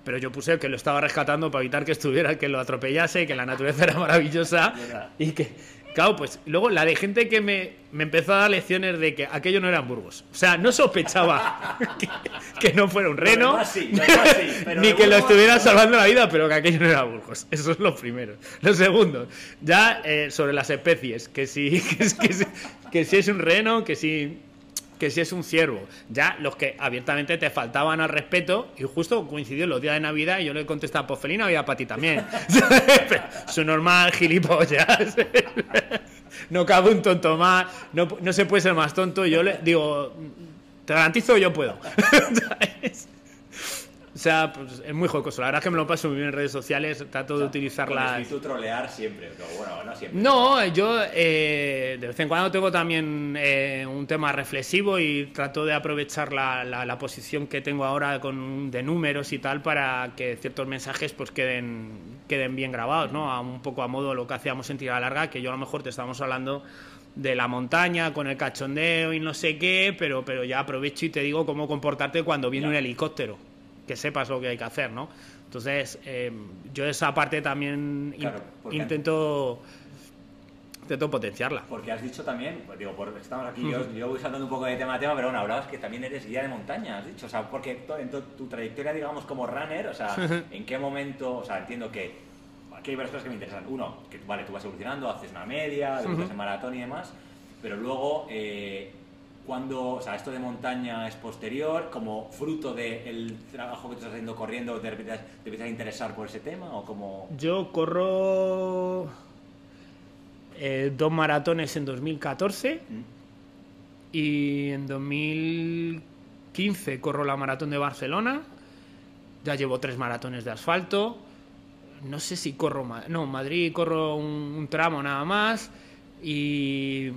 Pero yo puse que lo estaba rescatando para evitar que estuviera, que lo atropellase, que la naturaleza era maravillosa <laughs> Verdad. y que, claro, pues luego la de gente que me, me empezó a dar lecciones de que aquello no eran burgos. O sea, no sospechaba <laughs> que, que no fuera un reno, sí, sí, <laughs> pero ni que lo estuviera salvando la vida, pero que aquello no era Burgos. Eso es lo primero. Lo segundo, ya eh, sobre las especies, que si, que, que si- que si es un reno, que si, que si es un ciervo. Ya los que abiertamente te faltaban al respeto, y justo coincidió los días de Navidad, y yo le contestaba, pues Felina había para ti también. <laughs> Su normal gilipollas. <laughs> No cabe un tonto más, no, no se puede ser más tonto. Yo le digo, te garantizo, yo puedo. <laughs> O sea, pues es muy jocoso. La verdad es que me lo paso muy bien en redes sociales. Trato de Con utilizarlas. espíritu trolear siempre, pero bueno, no siempre. No, yo eh, de vez en cuando tengo también eh, un tema reflexivo y trato de aprovechar la, la- la posición que tengo ahora con, de números y tal para que ciertos mensajes pues queden, queden bien grabados, ¿no? A un poco a modo lo que hacíamos en Tira Larga, que yo a lo mejor te estamos hablando de la montaña con el cachondeo y no sé qué, pero, pero ya aprovecho y te digo cómo comportarte cuando viene Ya. un helicóptero, que sepas lo que hay que hacer, ¿no? Entonces, eh, yo esa parte también Claro, intento intento potenciarla. Porque has dicho también, pues digo, por, estamos aquí, yo, yo voy saltando un poco de tema a tema, pero bueno, hablabas que también eres guía de montaña, has dicho, o sea, porque to- en to- tu trayectoria, digamos, como runner, o sea, <laughs> ¿en qué momento, o sea, entiendo que aquí hay varias cosas que me interesan. Uno, que vale, tú vas evolucionando, haces una media, debutas en maratón y demás, pero luego, eh, cuando, o sea, esto de montaña es posterior, como fruto del trabajo que estás haciendo corriendo, ¿te empiezas, te empiezas a interesar por ese tema o como...? Yo corro eh, dos maratones en 2014 ¿Mm? y en 2015 corro la maratón de Barcelona. Ya llevo tres maratones de asfalto. No sé si corro. No, Madrid corro un, un tramo nada más. Y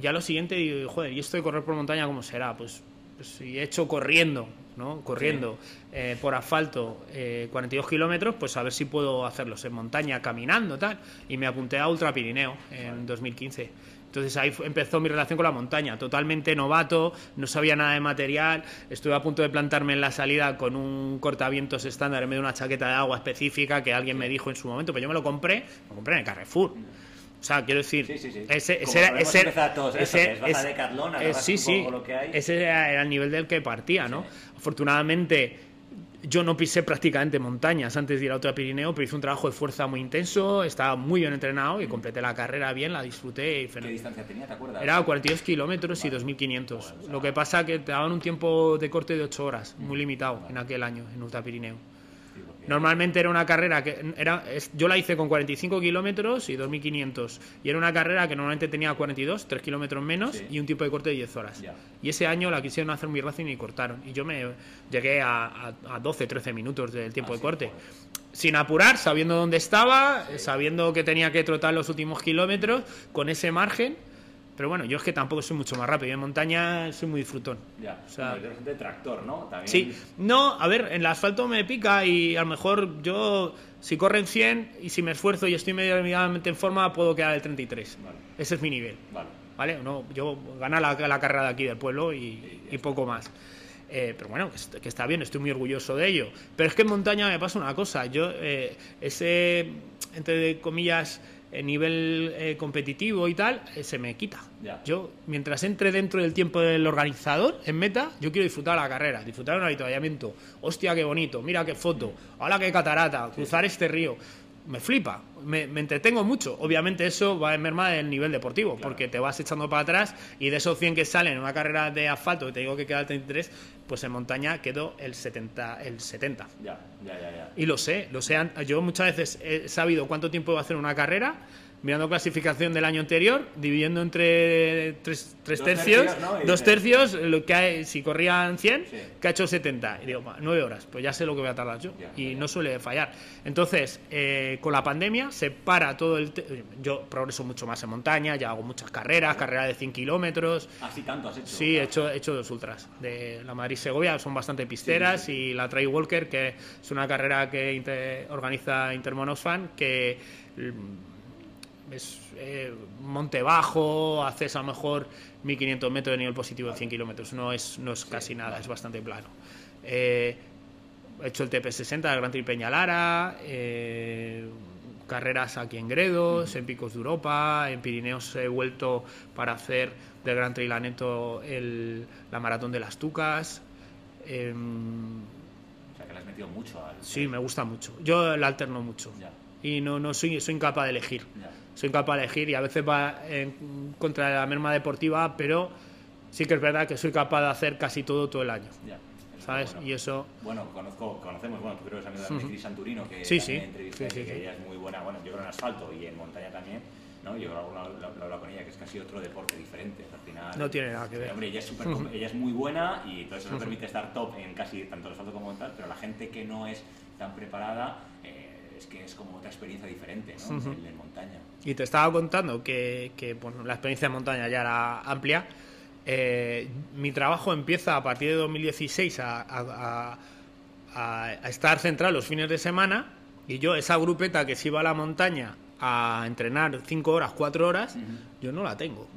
ya lo siguiente digo, joder, ¿y esto de correr por montaña cómo será? Pues, pues si he hecho corriendo, ¿no? Corriendo eh, por asfalto eh, 42 kilómetros, pues a ver si puedo hacerlos en montaña, caminando, tal. Y me apunté a Ultra Pirineo en 2015. Entonces ahí empezó mi relación con la montaña, totalmente novato, no sabía nada de material, estuve a punto de plantarme en la salida con un cortavientos estándar en medio de una chaqueta de agua específica que alguien me dijo en su momento, pero yo me lo compré, lo compré en el Carrefour. O sea, quiero decir, Sí, sí, sí. ese, era, ese, eso, es sí, sí, lo que hay. ese era, el nivel del que partía, ¿no? Afortunadamente yo no pisé prácticamente montañas antes de ir a Ultra Pirineo, pero hice un trabajo de fuerza muy intenso, estaba muy bien entrenado y completé la carrera bien, la disfruté. Y ¿Qué distancia tenía, te acuerdas? Era 42 kilómetros y 2.500. Lo que pasa que te daban un tiempo de corte de 8 horas, muy limitado en aquel año, en Ultra Pirineo. Normalmente era una carrera que era, yo la hice con 45 kilómetros y 2.500. Y era una carrera que normalmente tenía 42, 3 kilómetros menos y un tiempo de corte de 10 horas. Y ese año la quisieron hacer muy racing y cortaron. Y yo me llegué a, a, 12, 13 minutos del tiempo ah, de corte. Sin apurar, sabiendo dónde estaba, sabiendo que tenía que trotar los últimos kilómetros, con ese margen pero bueno, yo es que tampoco soy mucho más rápido. En montaña soy muy disfrutón. Ya, o sea, de tractor, ¿no? También... Sí, no, a ver, en el asfalto me pica y a lo mejor yo, si corren 100 y si me esfuerzo y estoy medianamente en forma, puedo quedar el 33. Vale. Ese es mi nivel. Vale. ¿Vale? No, yo gana la, la, carrera de aquí del pueblo y, y poco más. Eh, pero bueno, que, está bien, estoy muy orgulloso de ello. Pero es que en montaña me pasa una cosa. Yo, eh, ese, entre comillas, nivel eh, competitivo y tal, eh, se me quita. Yo, mientras entre dentro del tiempo del organizador, en meta, yo quiero disfrutar la carrera, disfrutar un avituallamiento. Hostia, qué bonito, mira qué foto, hola qué catarata, cruzar este río me flipa, me, entretengo mucho. Obviamente eso va a merma el nivel deportivo, porque te vas echando para atrás y de esos 100 que salen en una carrera de asfalto, que te digo que queda el 33, pues en montaña quedó el 70. El 70. Ya, ya, ya, Y lo sé, lo sé. Yo muchas veces he sabido cuánto tiempo va a hacer una carrera mirando clasificación del año anterior, dividiendo entre tres, tercios, dos tercios, lo que hay, si corrían 100, que ha hecho 70. Y digo, nueve horas, pues ya sé lo que voy a tardar yo. y no suele fallar. Entonces, eh, con la pandemia se para todo el... Yo progreso mucho más en montaña, ya hago muchas carreras, carreras de 100 kilómetros. ¿Así tanto has hecho? Sí, he hecho, he hecho dos ultras. De la Madrid-Segovia son bastante pisteras y la Trail Walker, que es una carrera que organiza Intermonosfan, que es eh, monte bajo, haces a lo mejor 1500 metros de nivel positivo en 100 kilómetros, no es, no es casi nada, es bastante plano. Eh, he hecho el TP60 del Gran Tri Peñalara, eh, carreras aquí en Gredos, en Picos de Europa, en Pirineos he vuelto para hacer del Gran Trilaneto el, la Maratón de las Tucas. Em, o sea que le has metido mucho al... Sí, me gusta mucho. Yo la alterno mucho. Y no, no soy, soy incapaz de elegir soy capaz de elegir y a veces va en contra de la merma deportiva, pero sí que es verdad que soy capaz de hacer casi todo todo el año. ¿Sabes? Y eso... Bueno, conozco, conocemos, bueno, tú creo que es amigo de Cris Santurino, que sí, sí. entrevisté, que ella es muy buena, bueno, yo creo en asfalto y en montaña también, ¿no? Yo he hablado con ella, que es casi otro deporte diferente, al final... No tiene nada que ver. Hombre, ella es, super, ella es muy buena y entonces eso le permite estar top en casi tanto el asfalto como montaña, pero la gente que no es tan preparada... Eh, es que es como otra experiencia diferente ¿no? en, montaña. Y te estaba contando que, que la experiencia en montaña ya era amplia. Eh, mi trabajo empieza a partir de 2016 a, a, estar centrado los fines de semana y yo esa grupeta que se iba a la montaña a entrenar 5 horas, 4 horas, yo no la tengo.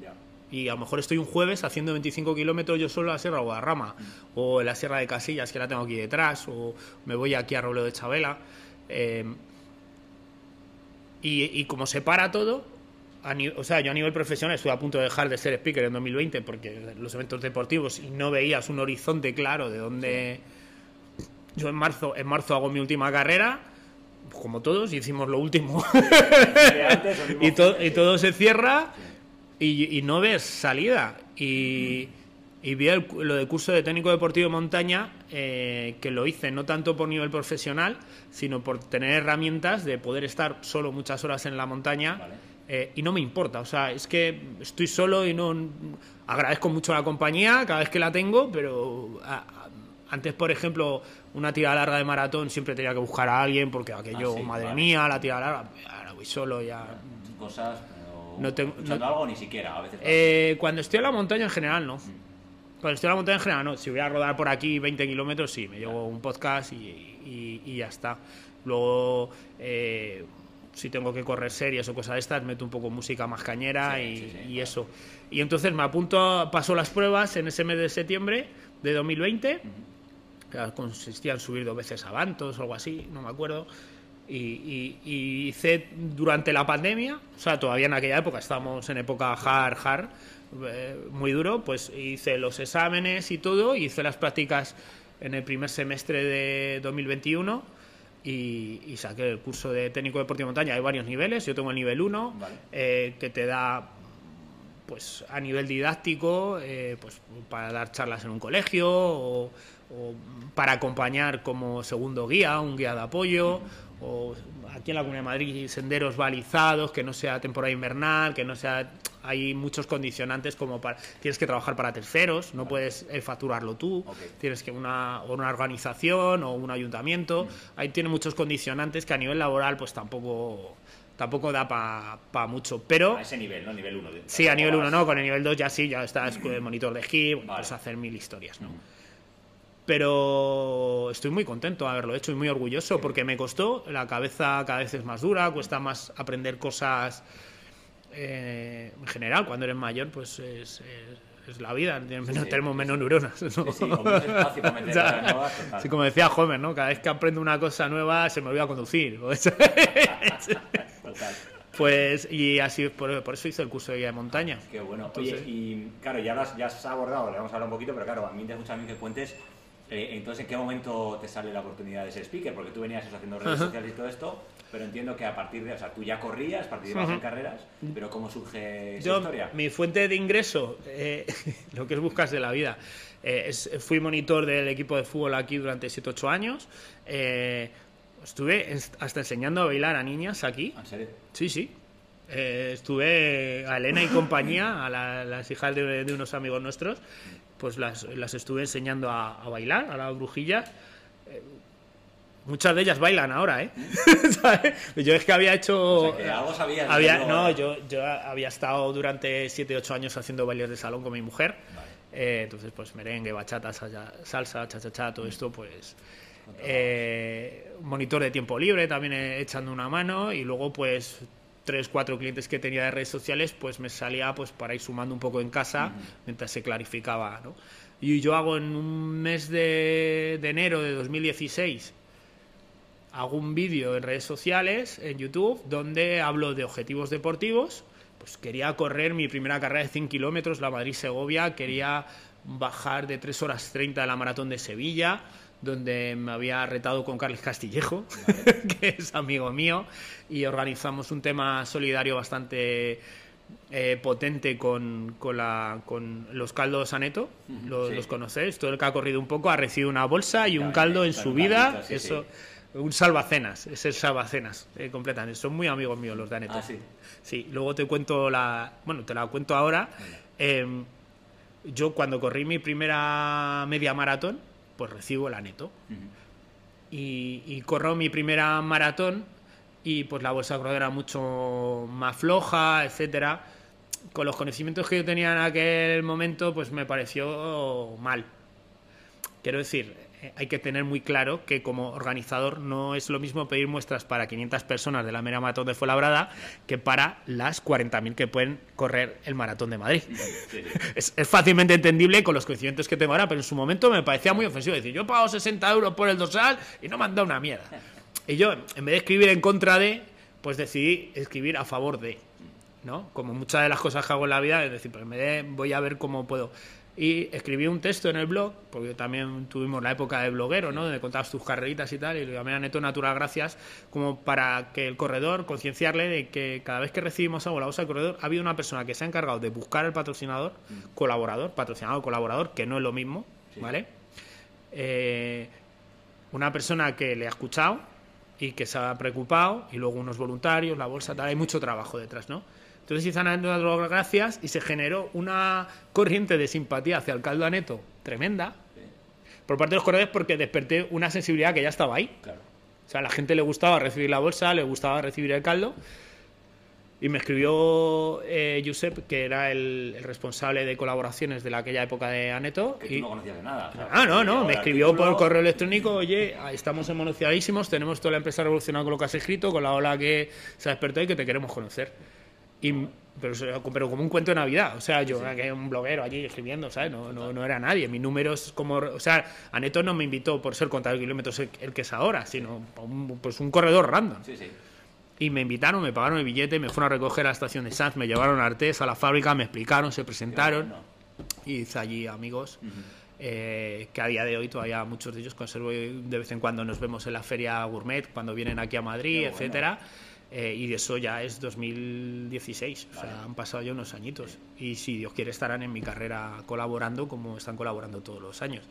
Y a lo mejor estoy un jueves haciendo 25 kilómetros yo solo en la Sierra Guadarrama, o en la Sierra de Casillas, que la tengo aquí detrás, o me voy aquí a Robledo de Chabela. Eh, y, como se para todo, o sea, yo a nivel profesional estuve a punto de dejar de ser speaker en 2020 porque los eventos deportivos y no veías un horizonte claro de dónde... Yo en marzo, en marzo hago mi última carrera, como todos, y hicimos lo último. <laughs> y, y, todo se cierra y, no ves salida. Y, y vi lo del curso de técnico deportivo de montaña, eh, que lo hice no tanto por nivel profesional, sino por tener herramientas de poder estar solo muchas horas en la montaña eh, y no me importa. O sea, es que estoy solo y no. Agradezco mucho la compañía cada vez que la tengo, pero antes, por ejemplo, una tirada larga de maratón siempre tenía que buscar a alguien porque aquello, ah, madre mía, la tirada larga, ahora voy solo ya. Cosas, no tengo. algo ni siquiera, a veces. Eh, cuando estoy en la montaña en general, no. Mm. Cuando estoy en la montaña en general, no. Si voy a rodar por aquí 20 kilómetros, sí, me llevo un podcast y y, ya está. Luego, eh, si tengo que correr series o cosas de estas, meto un poco música más cañera y, eso. Y entonces me apunto, paso las pruebas en ese mes de septiembre de 2020, que consistía en subir dos veces a Bantos o algo así, no me acuerdo. Y, hice durante la pandemia, o sea, todavía en aquella época, estábamos en época hard, hard, eh, muy duro, pues hice los exámenes y todo, hice las prácticas en el primer semestre de 2021 y, y saqué el curso de técnico deportivo de montaña. Hay varios niveles, yo tengo el nivel 1, Vale. eh, que te da pues a nivel didáctico, eh, pues para dar charlas en un colegio o, o para acompañar como segundo guía, un guía de apoyo, o aquí en la Comunidad de Madrid senderos balizados, que no sea temporada invernal, que no sea... Hay muchos condicionantes como para... Tienes que trabajar para terceros, no puedes eh, facturarlo tú, tienes que una, una organización o un ayuntamiento, ahí tiene muchos condicionantes que a nivel laboral pues tampoco tampoco da para mucho, pero A ese nivel, ¿no? Nivel 1. Sí, a nivel 1 no, con el nivel 2 ya sí, ya estás con el monitor de esquí, bueno, Vale. puedes hacer mil historias, ¿no? Pero estoy muy contento de haberlo hecho y muy orgulloso porque me costó, la cabeza cada vez es más dura, cuesta más aprender cosas eh, en general, cuando eres mayor pues es, es- es la vida, menos, sí, tenemos sí, menos neuronas. ¿no? Ya. cosas nuevas, como decía Homer, ¿no? Cada vez que aprendo una cosa nueva se me olvida conducir. <laughs> Total. pues, y así, por, por eso hice el curso de guía de montaña. Qué bueno. Entonces- Oye, y claro, ya, lo has, ya has abordado, le vamos a hablar un poquito, pero claro, a mí me interesa mucho a mí que cuentes, eh, entonces, ¿en qué momento te sale la oportunidad de ser speaker? Porque tú venías eso, haciendo redes Ajá. sociales y todo esto, pero entiendo que a partir de, o sea, tú ya corrías, participabas en Ujú. carreras, pero ¿cómo surge esa Yo, historia? mi fuente de ingreso, eh, <laughs> lo que es buscas de la vida, eh, es- fui monitor del equipo de fútbol aquí durante 7-8 años. eh, estuve en- hasta enseñando a bailar a niñas aquí. ¿En serio? Sí, sí. Eh, estuve a Elena y compañía, a la- las hijas de, de unos amigos nuestros, pues las, las estuve enseñando a, a bailar, a la brujilla. Eh, muchas de ellas bailan ahora, ¿eh? <laughs> ¿Sabes? Yo es que había hecho... O sea, que algo sabías, Había, no, luego. yo, yo había estado durante 7-8 años haciendo bailes de salón con mi mujer. Vale. Eh, entonces, pues merengue, bachata, salsa, cha-cha-cha, todo esto, pues... eh, monitor de tiempo libre también echando una mano y luego pues tres cuatro clientes que tenía de redes sociales pues me salía pues para ir sumando un poco en casa mientras se clarificaba ¿no? y yo hago en un mes de, de enero de 2016 hago un vídeo en redes sociales, en YouTube, donde hablo de objetivos deportivos. Pues quería correr mi primera carrera de 100 kilómetros, la Madrid-Segovia. Quería bajar de 3 horas 30 de la maratón de Sevilla, donde me había retado con Carles Castillejo, <laughs> que es amigo mío, y organizamos un tema solidario bastante eh, potente con, con, la- con los caldos Aneto. Los, sí. los conocéis. Todo el que ha corrido un poco ha recibido una bolsa y un caldo en su vida. Eso, un salvacenas, es el salvacenas, eh, completamente. Son muy amigos míos los de Aneto. Ah, sí. Sí, luego te cuento la. Bueno, te la cuento ahora. Eh, yo cuando corrí mi primera media maratón, pues recibo el Aneto. Ujú. Y, y corro mi primera maratón y pues la bolsa corredora era mucho más floja, etcétera. Con los conocimientos que yo tenía en aquel momento, pues me pareció mal. Quiero decir, hay que tener muy claro que como organizador no es lo mismo pedir muestras para 500 personas de la media maratón de Fuenlabrada que para las 40.000 que pueden correr el maratón de Madrid. Sí. <laughs> Es, es fácilmente entendible con los conocimientos que tengo ahora, pero en su momento me parecía muy ofensivo. Decir, yo he pagado 60 euros por el dorsal y no me han dado una mierda. Y yo, en vez de escribir en contra de, pues decidí escribir a favor de. ¿No? Como muchas de las cosas que hago en la vida, es decir, pues en vez de voy a ver cómo puedo. Y escribí un texto en el blog, porque también tuvimos la época de bloguero, ¿no? Donde contabas tus carreritas y tal, y lo llamé a Neto Natural Gracias, como para que el corredor, concienciarle de que cada vez que recibimos algo la bolsa del corredor, ha habido una persona que se ha encargado de buscar el patrocinador, colaborador, patrocinador, colaborador, que no es lo mismo, Sí. ¿vale? Eh, una persona que le ha escuchado y que se ha preocupado, y luego unos voluntarios, la bolsa, tal, hay mucho trabajo detrás, ¿no? Entonces hizo las gracias y se generó una corriente de simpatía hacia el caldo aneto tremenda por parte de los corredores porque desperté una sensibilidad que ya estaba ahí. Claro. O sea, a la gente le gustaba recibir la bolsa, le gustaba recibir el caldo. Y me escribió eh, Josep, que era el, el responsable de colaboraciones de la, aquella época de Aneto. Que tú y- no conocías de nada. o sea, Ah, no, no, me escribió por correo electrónico, oye, estamos emocionadísimos, tenemos toda la empresa revolucionada con lo que has escrito, con la ola que se ha despertado y que te queremos conocer. Y, pero, pero como un cuento de Navidad, o sea, yo era que un bloguero allí escribiendo, ¿sabes? No, no, no era nadie, mi número es como, o sea, Aneto no me invitó por ser contador de kilómetros el, el que es ahora, sino un, pues un corredor random. Sí, sí. Y me invitaron, me pagaron el billete, me fueron a recoger a la estación de Sanz, me llevaron a Artés, a la fábrica, me explicaron, se presentaron Bueno, y hice allí amigos. eh, que a día de hoy todavía muchos de ellos conservo de vez en cuando nos vemos en la feria gourmet, cuando vienen aquí a Madrid, bueno. etcétera. Eh, y de eso ya es 2016, o Vale. sea, han pasado ya unos añitos. Y si Dios quiere estarán en mi carrera colaborando como están colaborando todos los años.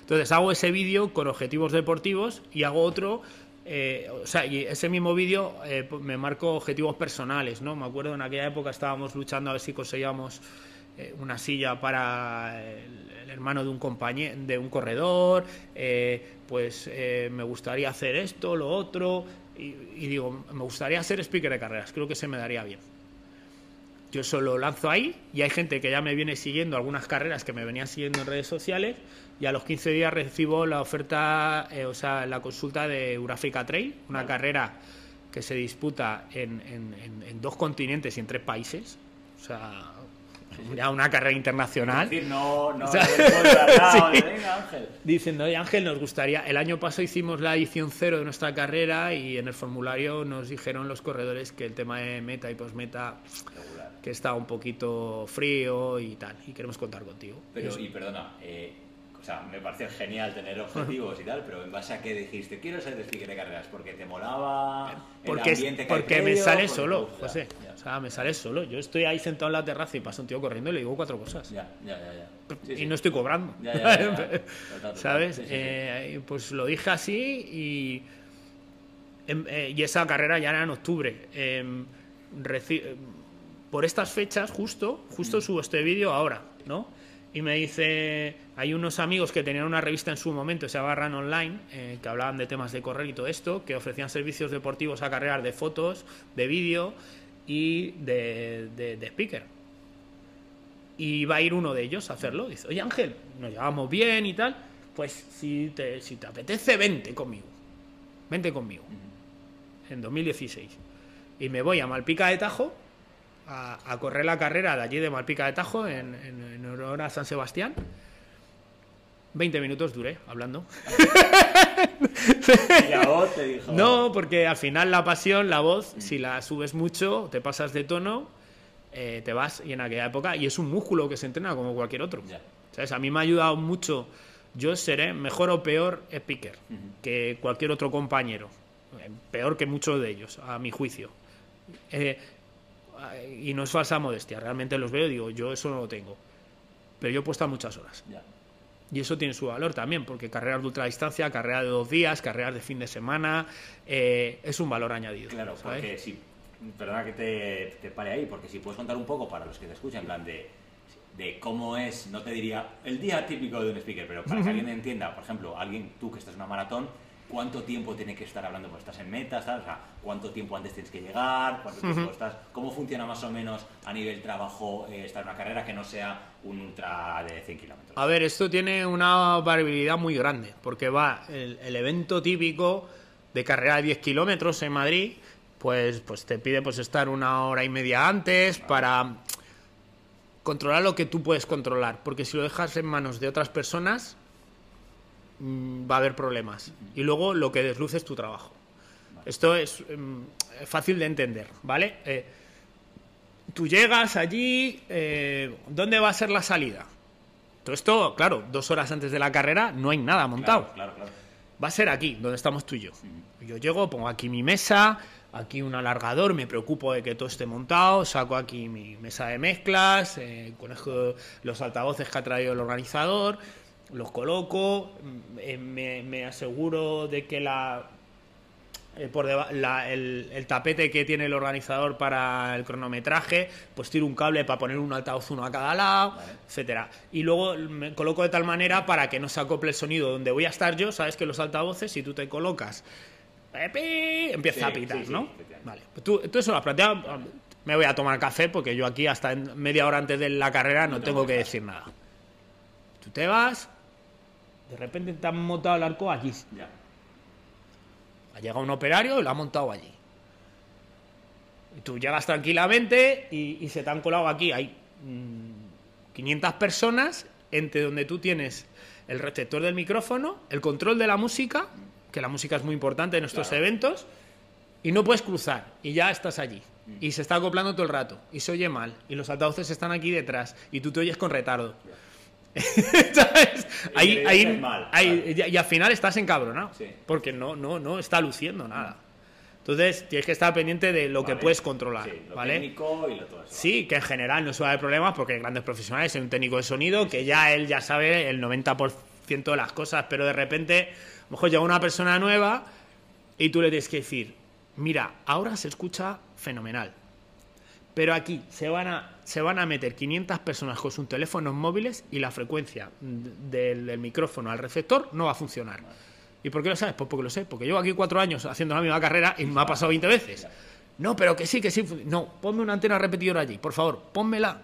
Entonces hago ese vídeo con objetivos deportivos y hago otro, eh, o sea, y ese mismo vídeo eh, pues me marco objetivos personales, ¿no? Me acuerdo en aquella época estábamos luchando a ver si conseguíamos eh, una silla para el, el hermano de un compañero, de un corredor, pues me gustaría hacer esto, lo otro, y, y digo, me gustaría ser speaker de carreras, creo que se me daría bien. Yo solo lanzo ahí y hay gente que ya me viene siguiendo algunas carreras que me venían siguiendo en redes sociales y a los 15 días recibo la oferta, eh, o sea, la consulta de Eurafrica Trail, una Vale. carrera que se disputa en, en- en- en dos continentes y en tres países. O sea, ya una carrera internacional. Es decir, no, no, O sea, <laughs> no sí. Ángel. Diciendo, oye Ángel, nos gustaría. El año pasado hicimos la edición cero de nuestra carrera y en el formulario nos dijeron los corredores que el tema de meta y posmeta que está un poquito frío y tal, y queremos contar contigo. Pero, Y- y perdona, eh, o sea, me parece genial tener objetivos y tal, pero en base a qué dijiste, quiero ser speaker de carreras, porque te molaba porque, el ambiente que hay porque me sale solo, José. ya, sea, me sale solo. Yo estoy ahí sentado en la terraza y pasa un tío corriendo y le digo cuatro cosas. Ya, ya, ya. ya. Sí, y sí. no estoy cobrando. Ya, ya. <laughs> ¿Sabes? Sí. Eh, pues lo dije así y. em, eh, y esa carrera ya era en octubre. Em, por estas fechas, justo, justo Mm. subo este vídeo ahora, ¿no? Y me dice, hay unos amigos que tenían una revista en su momento, se llama Run Online, eh, que hablaban de temas de correr y todo esto, que ofrecían servicios deportivos a carreras de fotos, de vídeo y de, de- de speaker. Y va a ir uno de ellos a hacerlo. Dice, oye Ángel, nos llevamos bien y tal, pues si te, si te apetece, vente conmigo. Vente conmigo. En 2016. Y me voy a Malpica de Tajo a, a correr la carrera de allí de Malpica de Tajo en, en, en honor a San Sebastián. 20 minutos duré hablando. <laughs> Y la voz te dijo... No, porque al final la pasión, la voz, si la subes mucho, te pasas de tono, eh, te vas. Y en aquella época, y es un músculo que se entrena como cualquier otro. ¿Sabes? A mí me ha ayudado mucho. Yo seré mejor o peor speaker que cualquier otro compañero. Eh, Peor que muchos de ellos, a mi juicio. Eh, y no es falsa modestia, realmente los veo y digo, yo eso no lo tengo. Pero yo he puesto muchas horas. Y eso tiene su valor también, porque carreras de ultradistancia, carreras de dos días, carreras de fin de semana, eh, es un valor añadido. Claro, ¿sabes? porque si... Perdona que te, te pare ahí, porque si puedes contar un poco para los que te escuchan, en plan de, de cómo es, no te diría el día típico de un speaker, pero para que alguien entienda, por ejemplo, alguien, tú que estás en una maratón, cuánto tiempo tiene que estar hablando, pues estás en meta, ¿sabes? O sea, cuánto tiempo antes tienes que llegar, cuánto tiempo estás, cómo funciona más o menos a nivel trabajo eh, estar en una carrera que no sea un ultra de 100 kilómetros. A ver, esto tiene una variabilidad muy grande, porque va el, el evento típico de carrera de 10 kilómetros en Madrid, pues, pues te pide pues estar una hora y media antes para controlar lo que tú puedes controlar, porque si lo dejas en manos de otras personas va a haber problemas. Y luego lo que desluce es tu trabajo. Esto es mm, fácil de entender, ¿vale? Eh, tú llegas allí, eh, ¿dónde va a ser la salida? Todo esto, claro, dos horas antes de la carrera no hay nada montado. Claro, claro, claro. Va a ser aquí, donde estamos tú y yo. Yo llego, pongo aquí mi mesa, aquí un alargador, me preocupo de que todo esté montado, saco aquí mi mesa de mezclas, eh, conozco los altavoces que ha traído el organizador, los coloco, eh, me, me aseguro de que la, eh, por la- el, el tapete que tiene el organizador para el cronometraje, pues tiro un cable para poner un altavoz uno a cada lado, Vale. etcétera. Y luego me coloco de tal manera para que no se acople el sonido donde voy a estar yo, sabes que los altavoces, si tú te colocas, eh, pi, empieza Sí, a pitar, sí, sí, ¿no? Vale. Pues tú, tú eso lo has planteado. Me voy a tomar café porque yo aquí hasta media hora antes de la carrera no, No tengo que decir nada. Tú te vas, de repente te han montado el arco allí. Ya. Ha llegado un operario y lo ha montado allí. Y tú llegas tranquilamente y, y se te han colado aquí. Hay mm, 500 personas entre donde tú tienes el receptor del micrófono, el control de la música, que la música es muy importante en nuestros Claro. eventos, y no puedes cruzar. Y ya estás allí. Y se está acoplando todo el rato. Y se oye mal. Y los altavoces están aquí detrás. Y tú te oyes con retardo. <laughs> Ahí, ahí, mal, ahí- y, y al final estás encabronado. Sí. Porque no, no, no está luciendo nada. Entonces tienes que estar pendiente de lo que puedes controlar. Sí, lo ¿vale? técnico y lo todo eso. Sí, que en general no suele haber problemas porque hay grandes profesionales, hay un técnico de sonido que ya él ya sabe el 90% de las cosas, pero de repente, a lo mejor llega una persona nueva y tú le tienes que decir, mira, ahora se escucha fenomenal, pero aquí se van a, se van a meter 500 personas con sus teléfonos móviles y la frecuencia del, del micrófono al receptor no va a funcionar. ¿Y por qué lo sabes? Pues porque lo sé, porque llevo aquí cuatro años haciendo la misma carrera y me ha pasado 20 veces. No, pero que sí, que sí. No, ponme una antena repetidora allí, por favor, pónmela.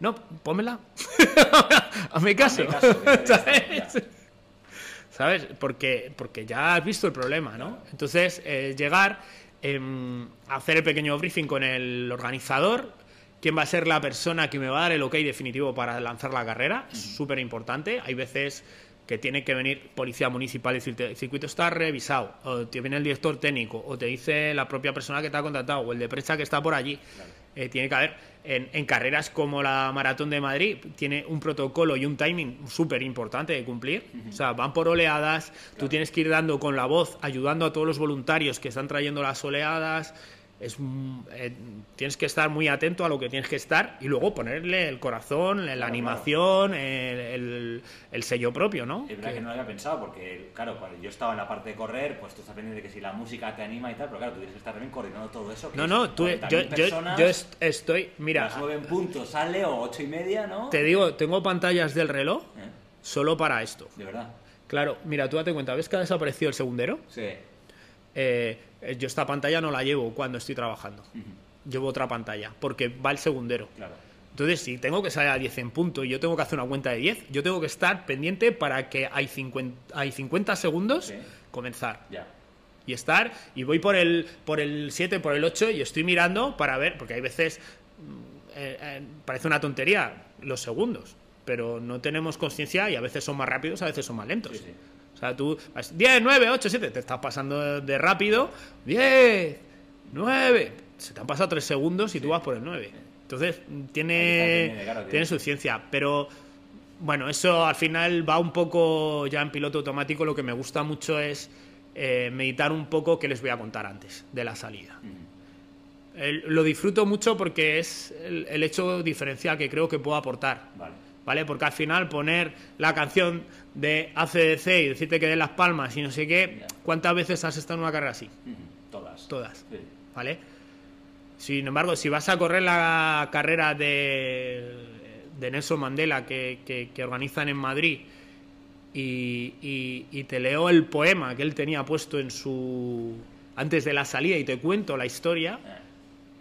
No, pónmela. <laughs> Hazme caso. Hazme caso. <laughs> ¿Sabes? Porque, porque ya has visto el problema, ¿no? Entonces, eh, llegar, em, hacer el pequeño briefing con el organizador, quién va a ser la persona que me va a dar el ok definitivo para lanzar la carrera, es súper importante. Hay veces que tiene que venir policía municipal y decirte, el circuito está revisado, o te viene el director técnico, o te dice la propia persona que te ha contratado, o el de prensa que está por allí. Eh, tiene que haber, en, en carreras como la Maratón de Madrid, tiene un protocolo y un timing súper importante de cumplir. O sea, van por oleadas, tú tienes que ir dando con la voz, ayudando a todos los voluntarios que están trayendo las oleadas. Es, eh, tienes que estar muy atento a lo que tienes que estar y luego ponerle el corazón, la animación, el, el- el sello propio, ¿no? Es verdad Que- que no lo había pensado, porque, claro, cuando yo estaba en la parte de correr, pues tú estás pendiente de que si la música te anima y tal, pero claro, tú tienes que estar también coordinando todo eso. que no, es no, tú, yo, 40.000 yo, estoy, mira, las nueve en punto sale o ocho y media, ¿no? te digo, tengo pantallas del reloj ¿Eh? solo para esto. De verdad. Claro, mira, tú date cuenta, ¿ves que ha desaparecido el segundero? Sí. Eh, yo esta pantalla no la llevo cuando estoy trabajando. Llevo otra pantalla, porque va el segundero. Claro. Entonces, si tengo que salir a 10 en punto y yo tengo que hacer una cuenta de 10, yo tengo que estar pendiente para que hay 50, hay 50 segundos Sí. comenzar. Ya. Y estar, y voy por el, por el 7, por el 8 y estoy mirando para ver, porque hay veces, mm, eh, eh, parece una tontería los segundos, pero no tenemos conciencia y a veces son más rápidos, a veces son más lentos. Sí, sí. O sea, tú vas 10, 9, 8, 7, te estás pasando de, rápido, 10, 9, se te han pasado 3 segundos y tú vas por el 9. Entonces, tiene, tiene su ciencia, pero bueno, eso al final va un poco ya en piloto automático. Lo que me gusta mucho es eh, meditar un poco qué les voy a contar antes de la salida. El- lo disfruto mucho porque es el, el hecho diferencial que creo que puedo aportar. Vale. ¿Vale? Porque al final poner la canción de ACDC y decirte que den las palmas y no sé qué. ¿cuántas veces has estado en una carrera así? Todas. Todas. Sí. ¿Vale? Sin embargo, si vas a correr la carrera de, de Nelson Mandela que, que- que organizan en Madrid y, y- y te leo el poema que él tenía puesto en su antes de la salida y te cuento la historia Eh.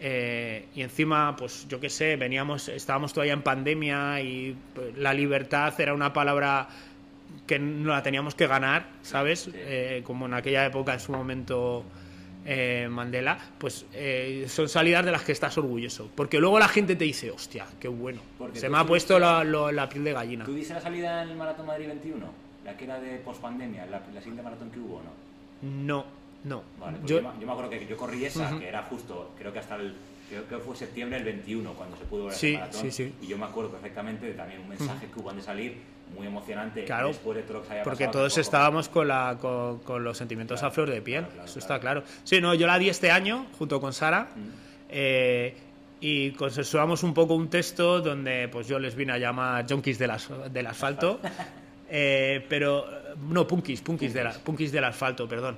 eh, y encima pues yo qué sé veníamos estábamos todavía en pandemia y pues, la libertad era una palabra que no la teníamos que ganar sabes Sí. Eh, como en aquella época en su momento eh, Mandela pues eh, son salidas de las que estás orgulloso porque luego la gente te dice hostia qué bueno Porque se me ha puesto la, piel de gallina ¿Tú diste la salida en el Maratón Madrid 21? La que era de pospandemia, la, la siguiente maratón que hubo, ¿no? no no Vale, pues yo, yo, me- yo me acuerdo que yo corrí esa, que era justo, creo que hasta el. Creo que fue septiembre del 21 cuando se pudo ver Sí, el maratón. sí, sí. Y yo me acuerdo perfectamente de también un mensaje que hubo antes de salir, muy emocionante, Claro, después de todo lo que se Porque pasado, todos estábamos con, la, con, con los sentimientos Claro, a flor de piel, claro, eso está claro. Sí, no, yo la di este año junto con Sara Mm. eh, y consensuamos un poco un texto donde pues yo les vine a llamar junkies del, as- del asfalto, <laughs> eh, pero no, punkis, punkis, de la- punkis del asfalto, perdón.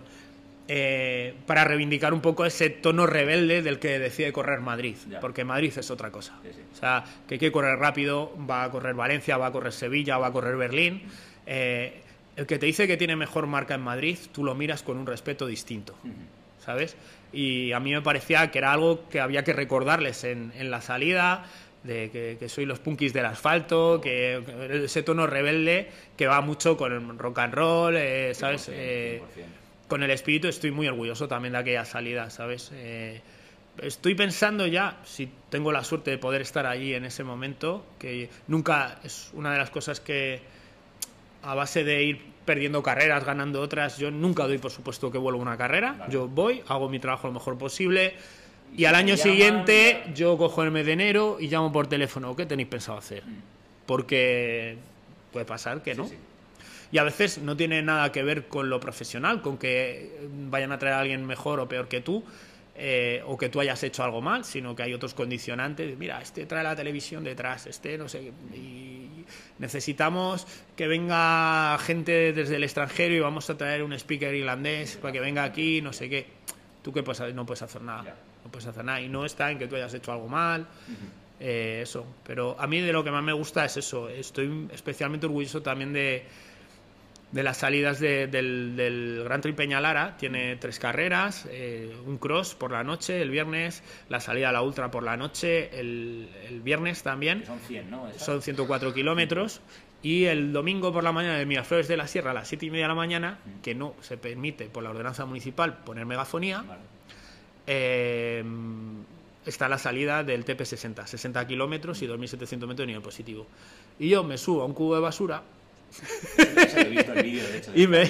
Eh, para reivindicar un poco ese tono rebelde del que decide correr Madrid, Ya. porque Madrid es otra cosa. Sí, sí. O sea, que hay que correr rápido, va a correr Valencia, va a correr Sevilla, va a correr Berlín. Eh, el que te dice que tiene mejor marca en Madrid, tú lo miras con un respeto distinto, ¿sabes? Y a mí me parecía que era algo que había que recordarles en, en la salida, de que, que soy los punkis del asfalto, que, que ese tono rebelde que va mucho con el rock and roll, eh, ¿sabes? 100%, Eh, 100%. Con el espíritu estoy muy orgulloso también de aquella salida, ¿sabes? Eh, estoy pensando ya, si tengo la suerte de poder estar allí en ese momento, que nunca es una de las cosas que a base de ir perdiendo carreras, ganando otras, yo nunca doy por supuesto que vuelvo una carrera, Vale. yo voy, hago mi trabajo lo mejor posible. Y Y al año llaman, siguiente ya. yo cojo el mes de enero y llamo por teléfono, ¿qué tenéis pensado hacer? Porque puede pasar que no. Sí, sí. Y a veces no tiene nada que ver con lo profesional, con que vayan a traer a alguien mejor o peor que tú, eh, o que tú hayas hecho algo mal, sino que hay otros condicionantes. Mira, este trae la televisión detrás, este no sé. Y necesitamos que venga gente desde el extranjero y vamos a traer un speaker irlandés para que venga aquí, no sé qué. Tú que no puedes hacer nada. No puedes hacer nada. Y no está en que tú hayas hecho algo mal. Eh, eso. Pero a mí de lo que más me gusta es eso. Estoy especialmente orgulloso también de de las salidas del, del, Gran Trip Peñalara. Tiene tres carreras, eh, un cross por la noche el viernes, la salida a la ultra por la noche el, el viernes también. Son 100, ¿no? Son 104 kilómetros. Y el domingo por la mañana de Miraflores de la Sierra a las 7 y media de la mañana, que no se permite por la ordenanza municipal poner megafonía, eh, está la salida del TP60, 60 kilómetros y 2.700 metros de nivel positivo. Y yo me subo a un cubo de basura <laughs> y, me,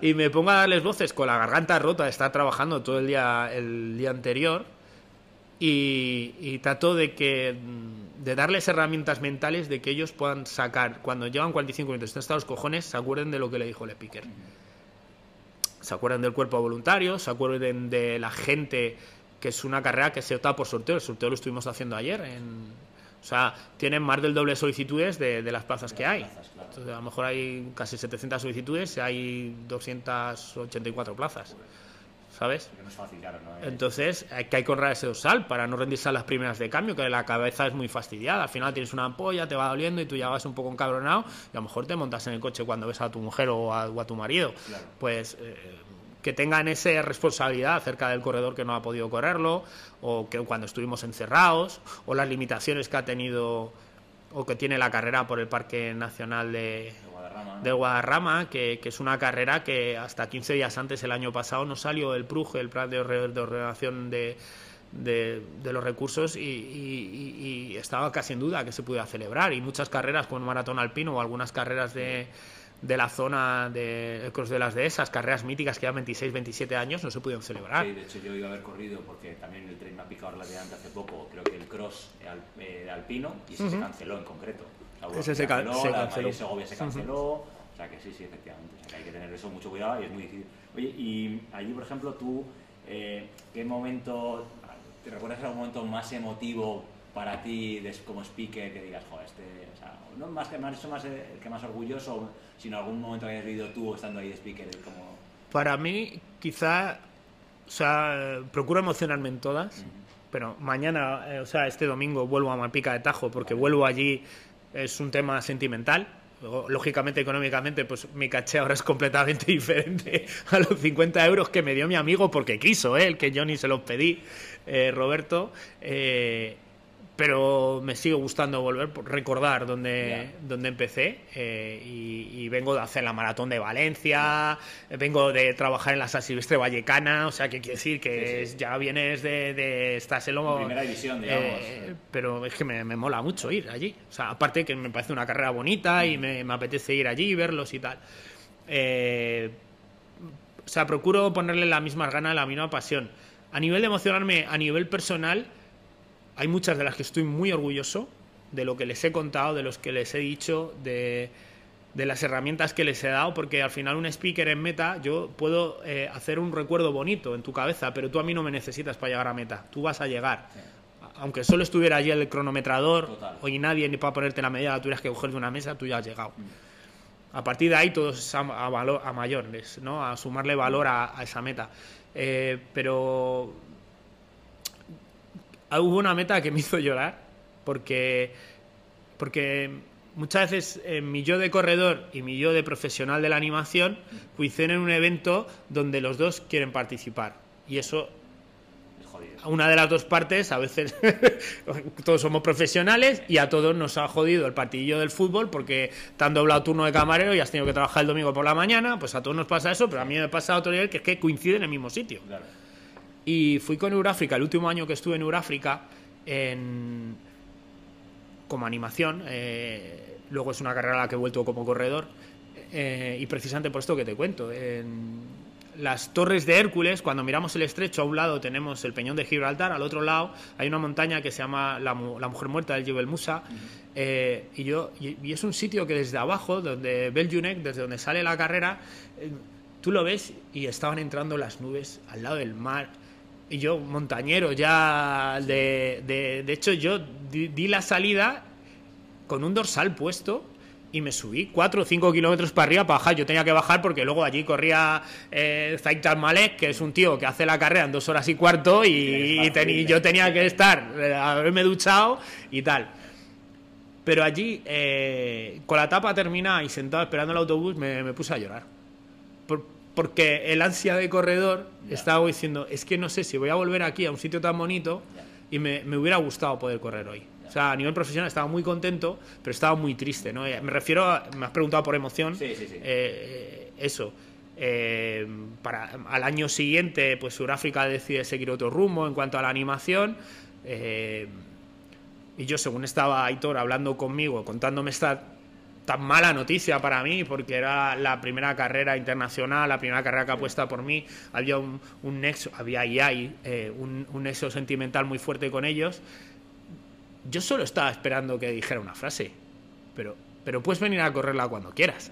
y pongo a darles voces con la garganta rota, está trabajando todo el día, el día anterior, y, trato de que de darles herramientas mentales de que ellos puedan sacar, cuando llevan 45 minutos, están hasta los cojones, se acuerden de lo que le dijo Le Picker. Se acuerden del cuerpo voluntario, se acuerden de la gente, que es una carrera que se opta por sorteo. El sorteo lo estuvimos haciendo ayer en, o sea, tienen más del doble solicitudes de, las plazas que hay. Entonces, a lo mejor hay casi 700 solicitudes y hay 284 plazas. ¿Sabes? Entonces, hay que honrar ese dorsal para no rendirse a las primeras de cambio, que la cabeza es muy fastidiada. Al final tienes una ampolla, te va doliendo y tú ya vas un poco encabronado y a lo mejor te montas en el coche cuando ves a tu mujer o a, tu marido. Pues. Eh, que tengan esa responsabilidad acerca del corredor que no ha podido correrlo, o que cuando estuvimos encerrados, o las limitaciones que ha tenido o que tiene la carrera por el Parque Nacional de, de Guadarrama, que, es una carrera que hasta 15 días antes, el año pasado, no salió el PRUGE, el plan de, ordenación de, de, los recursos, y, estaba casi en duda que se pudiera celebrar. Y muchas carreras, como el maratón alpino o algunas carreras de de la zona de Cross de las de esas carreras míticas que llevan 26, 27 años, no se pudieron celebrar. Sí, de hecho yo iba a haber corrido porque también el tren me ha picado relativamente hace poco, creo que el cross eh, alpino, y ese se canceló en concreto. ese se, canceló, se canceló. La Segovia se canceló, o sea que sí, sí, efectivamente. O sea que hay que tener eso mucho cuidado y es muy difícil. Oye, y allí, por ejemplo, tú, eh, ¿qué momento, te recuerdas algún momento más emotivo para ti como speaker que digas, joder, este, o sea, no más que más, eso más el que más orgulloso, sino algún momento que hayas vivido tú estando ahí de speaker? Como... Para mí, quizá, o sea, procuro emocionarme en todas, pero mañana, eh, o sea, este domingo vuelvo a Malpica de Tajo porque vuelvo allí, es un tema sentimental. Lógicamente, económicamente, pues mi caché ahora es completamente <laughs> diferente a los 50 euros que me dio mi amigo porque quiso, ¿eh? el que yo ni se los pedí, eh, Roberto. Eh, pero me sigue gustando volver, recordar dónde, empecé eh, y, vengo de hacer la maratón de Valencia, vengo de trabajar en la San Silvestre Vallecana, o sea, que quiere decir que ya vienes de, de estás en lo... Primera división, digamos. Eh, pero es que me, mola mucho ir allí, o sea, aparte que me parece una carrera bonita y me, apetece ir allí y verlos y tal. Eh, o sea, procuro ponerle la misma gana, la misma pasión. A nivel de emocionarme, a nivel personal hay muchas de las que estoy muy orgulloso de lo que les he contado, de los que les he dicho, de, las herramientas que les he dado, porque al final un speaker en meta, yo puedo eh, hacer un recuerdo bonito en tu cabeza, pero tú a mí no me necesitas para llegar a meta, tú vas a llegar. Aunque solo estuviera allí el cronometrador y nadie ni para ponerte la medida, tuvieras que coger de una mesa, tú ya has llegado. Mm. A partir de ahí todo es a, valor, a mayores, ¿no? a sumarle valor a, esa meta. Eh, pero hubo una meta que me hizo llorar porque, porque muchas veces eh, mi yo de corredor y mi yo de profesional de la animación coinciden en un evento donde los dos quieren participar. Y eso, una de las dos partes, a veces <laughs> todos somos profesionales y a todos nos ha jodido el partidillo del fútbol porque te han doblado turno de camarero y has tenido que trabajar el domingo por la mañana, pues a todos nos pasa eso, pero a mí me pasa otro nivel que es que coinciden en el mismo sitio. Y fui con Euráfrica, el último año que estuve en Euráfrica, en, como animación. Eh, luego es una carrera a la que he vuelto como corredor. Eh, y precisamente por esto que te cuento. las torres de Hércules, cuando miramos el estrecho, a un lado tenemos el peñón de Gibraltar, al otro lado hay una montaña que se llama la, Mujer Muerta del Jebel Musa, eh, y, yo, y, es un sitio que desde abajo, donde Beljunek, desde donde sale la carrera, tú lo ves y estaban entrando las nubes al lado del mar. Y yo, montañero, ya de, de, hecho, yo di la salida con un dorsal puesto y me subí 4 o 5 kilómetros para arriba para bajar. Yo tenía que bajar porque luego allí corría eh, Zaitar Malek, que es un tío que hace la carrera en dos horas y cuarto, y, yo tenía que estar, eh, haberme duchado y tal. Pero allí, eh, con la etapa terminada y sentado esperando el autobús, me, puse a llorar. Porque el ansia de corredor estaba diciendo, es que no sé si voy a volver aquí a un sitio tan bonito y me hubiera gustado poder correr hoy. O sea, a nivel profesional estaba muy contento, pero estaba muy triste, ¿no? Me refiero a, me has preguntado por emoción. Sí, sí, sí. Eh, eso. Eh, para, al año siguiente, pues Sudáfrica decide seguir otro rumbo en cuanto a la animación. Eh, y yo, según estaba Aitor hablando conmigo, contándome esta tan mala noticia para mí, porque era la primera carrera internacional, la primera carrera que apuesta por mí, había un, nexo, había y hay un, un nexo sentimental muy fuerte con ellos. Yo solo estaba esperando que dijera una frase, pero, pero puedes venir a correrla cuando quieras.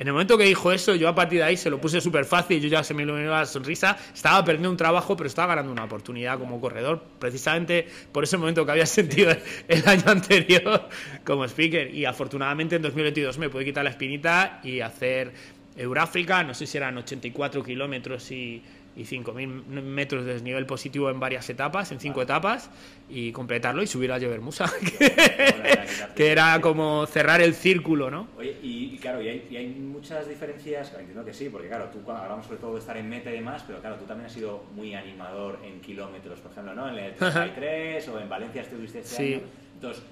En el momento que dijo eso, yo a partir de ahí se lo puse súper fácil, yo ya se me iluminó la sonrisa, estaba perdiendo un trabajo, pero estaba ganando una oportunidad como corredor, precisamente por ese momento que había <laughs> sentido el año anterior como speaker. Y afortunadamente en 2022 me pude quitar la espinita y hacer Euráfrica, no sé si eran 84 kilómetros y y 5.000 metros de desnivel positivo en varias etapas, en cinco etapas, y completarlo y subir a Musa <laughs> que, era como cerrar el círculo, ¿no? Oye, y, claro, y hay, muchas diferencias, entiendo que sí, porque claro, tú hablamos sobre todo de estar en meta y demás, pero claro, tú también has sido muy animador en kilómetros, por ejemplo, ¿no? En el 33 o en Valencia estuviste este sí. año. Entonces,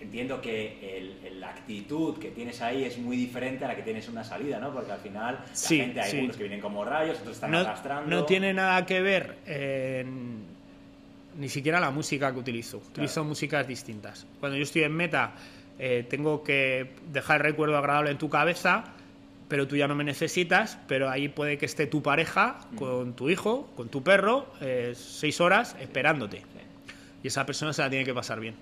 entiendo que la actitud que tienes ahí es muy diferente a la que tienes en una salida, ¿no? Porque al final la gente, hay algunos que vienen como rayos, otros están arrastrando. No tiene nada que ver ni siquiera la música que utilizo. Utilizo músicas distintas. Cuando yo estoy en meta, eh, tengo que dejar el recuerdo agradable en tu cabeza, pero tú ya no me necesitas, pero ahí puede que esté tu pareja mm. con tu hijo, con tu perro, eh, seis horas esperándote. Y esa persona se la tiene que pasar bien.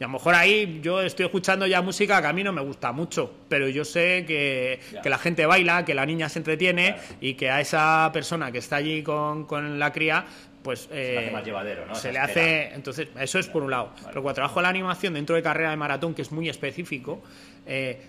Y a lo mejor ahí yo estoy escuchando ya música que a mí no me gusta mucho, pero yo sé que, la gente baila, que la niña se entretiene y que a esa persona que está allí con, con la cría, pues se le hace eh, más llevadero, ¿no? Se le hace, entonces eso es por un lado. Pero cuando trabajo la animación dentro de carrera de maratón, que es muy específico, eh,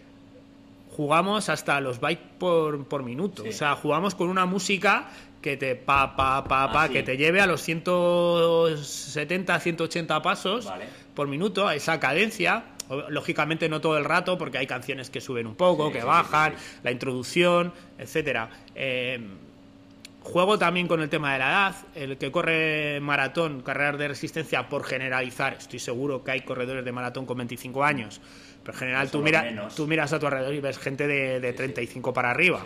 jugamos hasta los bytes por, por minuto. O sea, jugamos con una música que te pa pa pa pa ah, que te lleve a los 170 180 pasos por minuto a esa cadencia. Lógicamente no todo el rato porque hay canciones que suben un poco que bajan la introducción etcétera. Eh, juego también con el tema de la edad. El que corre maratón carreras de resistencia por generalizar estoy seguro que hay corredores de maratón con 25 años. Pero en general tú, mira, tú miras a tu alrededor y ves gente de, de 35 para arriba.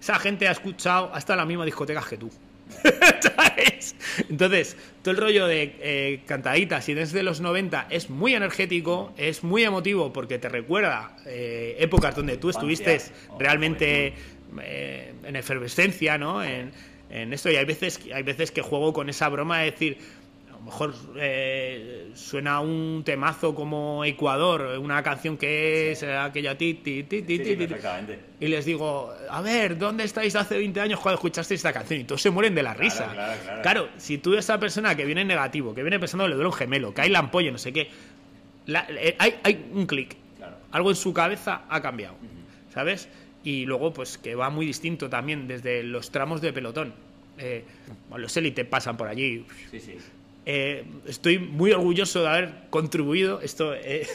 Esa gente ha escuchado hasta las mismas discotecas que tú. <laughs> Entonces, todo el rollo de eh, cantaditas y desde los 90 es muy energético, es muy emotivo porque te recuerda eh, épocas donde tú estuviste realmente eh, en efervescencia, ¿no? En, en, esto y hay veces, hay veces que juego con esa broma de decir, lo mejor eh, suena un temazo como Ecuador, una canción que es aquella ti, ti, ti, ti, ti, y les digo, a ver, ¿dónde estáis hace 20 años cuando escuchasteis esta canción? Y todos se mueren de la risa. Claro, si tú esa persona que viene negativo, que viene pensando que le duele un gemelo, que hay la ampolla, no sé qué, eh, hay, hay, un clic. Algo en su cabeza ha cambiado, ¿sabes? Y luego, pues que va muy distinto también desde los tramos de pelotón. Eh, los élites pasan por allí. Sí, sí. Eh, estoy muy orgulloso de haber contribuido. Esto eh,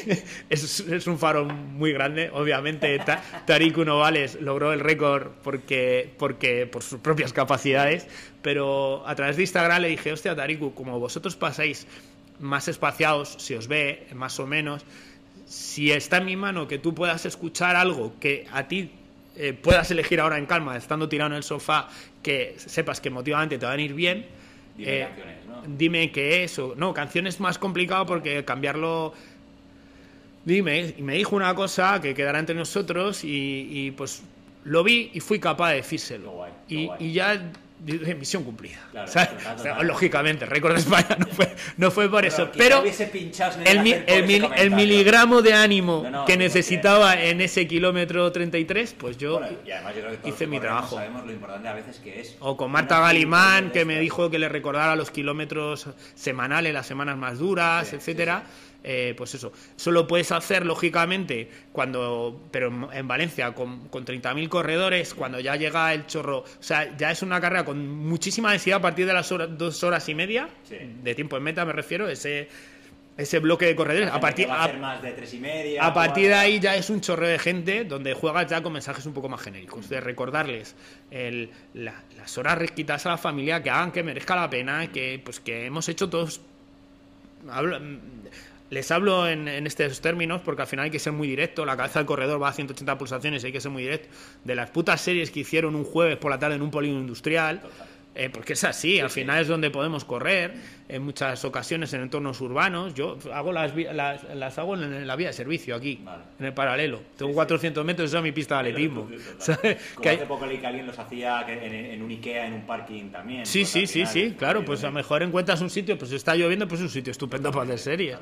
<laughs> es, un faro muy grande. Obviamente, Tariq Novales logró el récord porque, porque, por sus propias capacidades. Pero a través de Instagram le dije: Hostia, Tariq, como vosotros pasáis más espaciados, se os ve más o menos. Si está en mi mano que tú puedas escuchar algo que a ti eh, puedas elegir ahora en calma, estando tirado en el sofá, que sepas que emotivamente te van a ir bien Dime, eh, dime qué es. O, no, canciones más complicado porque cambiarlo. Dime, y me dijo una cosa que quedará entre nosotros y, pues lo vi y fui capaz de decírselo. Qué guay, qué y, guay. y ya dije, misión cumplida. Claro, ¿sabes? total, O sea, total. lógicamente, récord de España no fue, no fue por eso. Pero el, mi- el mil- miligramo de ánimo No, no, que necesitaba en ese kilómetro 33, pues yo Bueno, y además yo creo que todos hice mi trabajo. Sabemos lo importante a veces que es. O con Marta Galimán, que me dijo que le recordara los kilómetros semanales, las semanas más duras, Sí, etcétera. Eh, pues eso, eso lo puedes hacer lógicamente cuando, pero en- en Valencia con, con 30.000 corredores, cuando ya llega el chorro, o sea, ya es una carrera con muchísima densidad a partir de las horas- dos horas y media Sí. de tiempo en meta, me refiero, ese ese bloque de corredores. A partir, a a- más de tres y media. a partir de ahí ya es un chorreo de gente donde juegas ya con mensajes un poco más genéricos, de recordarles el- la- las horas quitadas a la familia que hagan que merezca la pena, que pues que hemos hecho todos. hablo- les hablo en, en estos términos porque al final hay que ser muy directo. La cabeza del corredor va a 180 pulsaciones, hay que ser muy directo. De las putas series que hicieron un jueves por la tarde en un polígono industrial. Eh, porque es así, al final es donde podemos correr, en muchas ocasiones en entornos urbanos. Yo hago las, las, las hago en la vía de servicio aquí, Vale. en el paralelo. Tengo 400 metros, esa es mi pista de atletismo. <laughs> Que hace poco leí que alguien los hacía en, en un Ikea, en un parking también. Sí, pues sí, sí, sí, claro, pues a lo mejor encuentras un sitio, pues está lloviendo, pues es un sitio estupendo para hacer series.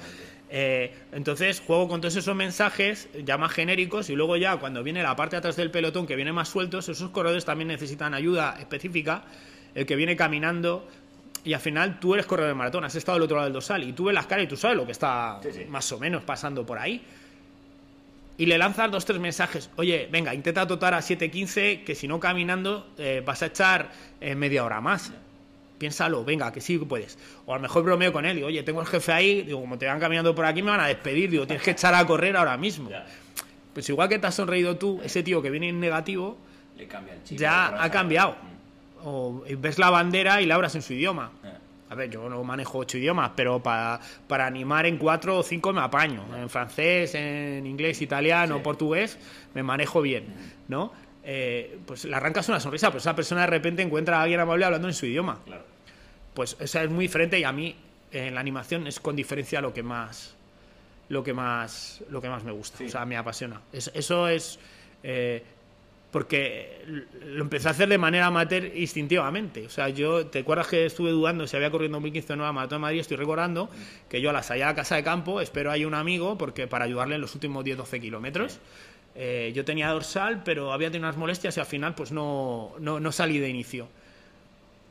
Eh, entonces juego con todos esos mensajes ya más genéricos y luego ya cuando viene la parte de atrás del pelotón que viene más sueltos, esos corredores también necesitan ayuda específica, el que viene caminando y al final tú eres corredor de maratón, has estado al otro lado del dorsal y tú ves las caras y tú sabes lo que está Sí, sí. más o menos pasando por ahí. Y le lanzas dos, tres mensajes. Oye, venga, intenta totar a 7.15, que si no caminando eh, vas a echar eh, media hora más. Piénsalo, venga, que sí que puedes. O a lo mejor bromeo con él, digo, oye, tengo el jefe ahí, digo, como te van caminando por aquí me van a despedir, digo, tienes que echar a correr ahora mismo. Ya, Pues igual que te has sonreído tú, ese tío que viene en negativo, le cambia el chip. ya ha cambiado. O ves la bandera y la abras en su idioma. Eh, A ver, yo no manejo ocho idiomas, pero para, para animar en cuatro o cinco me apaño. En francés, en inglés, italiano, Sí. portugués, me manejo bien, ¿no? Eh, pues le arrancas una sonrisa, pero esa persona de repente encuentra a alguien amable hablando en su idioma. Claro. Pues esa es muy diferente y a mí en la animación es con diferencia lo que más lo que más lo que más me gusta, Sí. o sea, me apasiona. Es- eso es eh, porque lo empecé a hacer de manera amateur instintivamente. O sea, yo, ¿te acuerdas que estuve dudando si había corrido en 2015 o no a Maratón de Madrid? Estoy recordando que yo a la salida a casa de campo espero ahí un amigo porque para ayudarle en los últimos 10-12 kilómetros. Eh, yo tenía dorsal, pero había tenido unas molestias y al final pues no, no, no salí de inicio.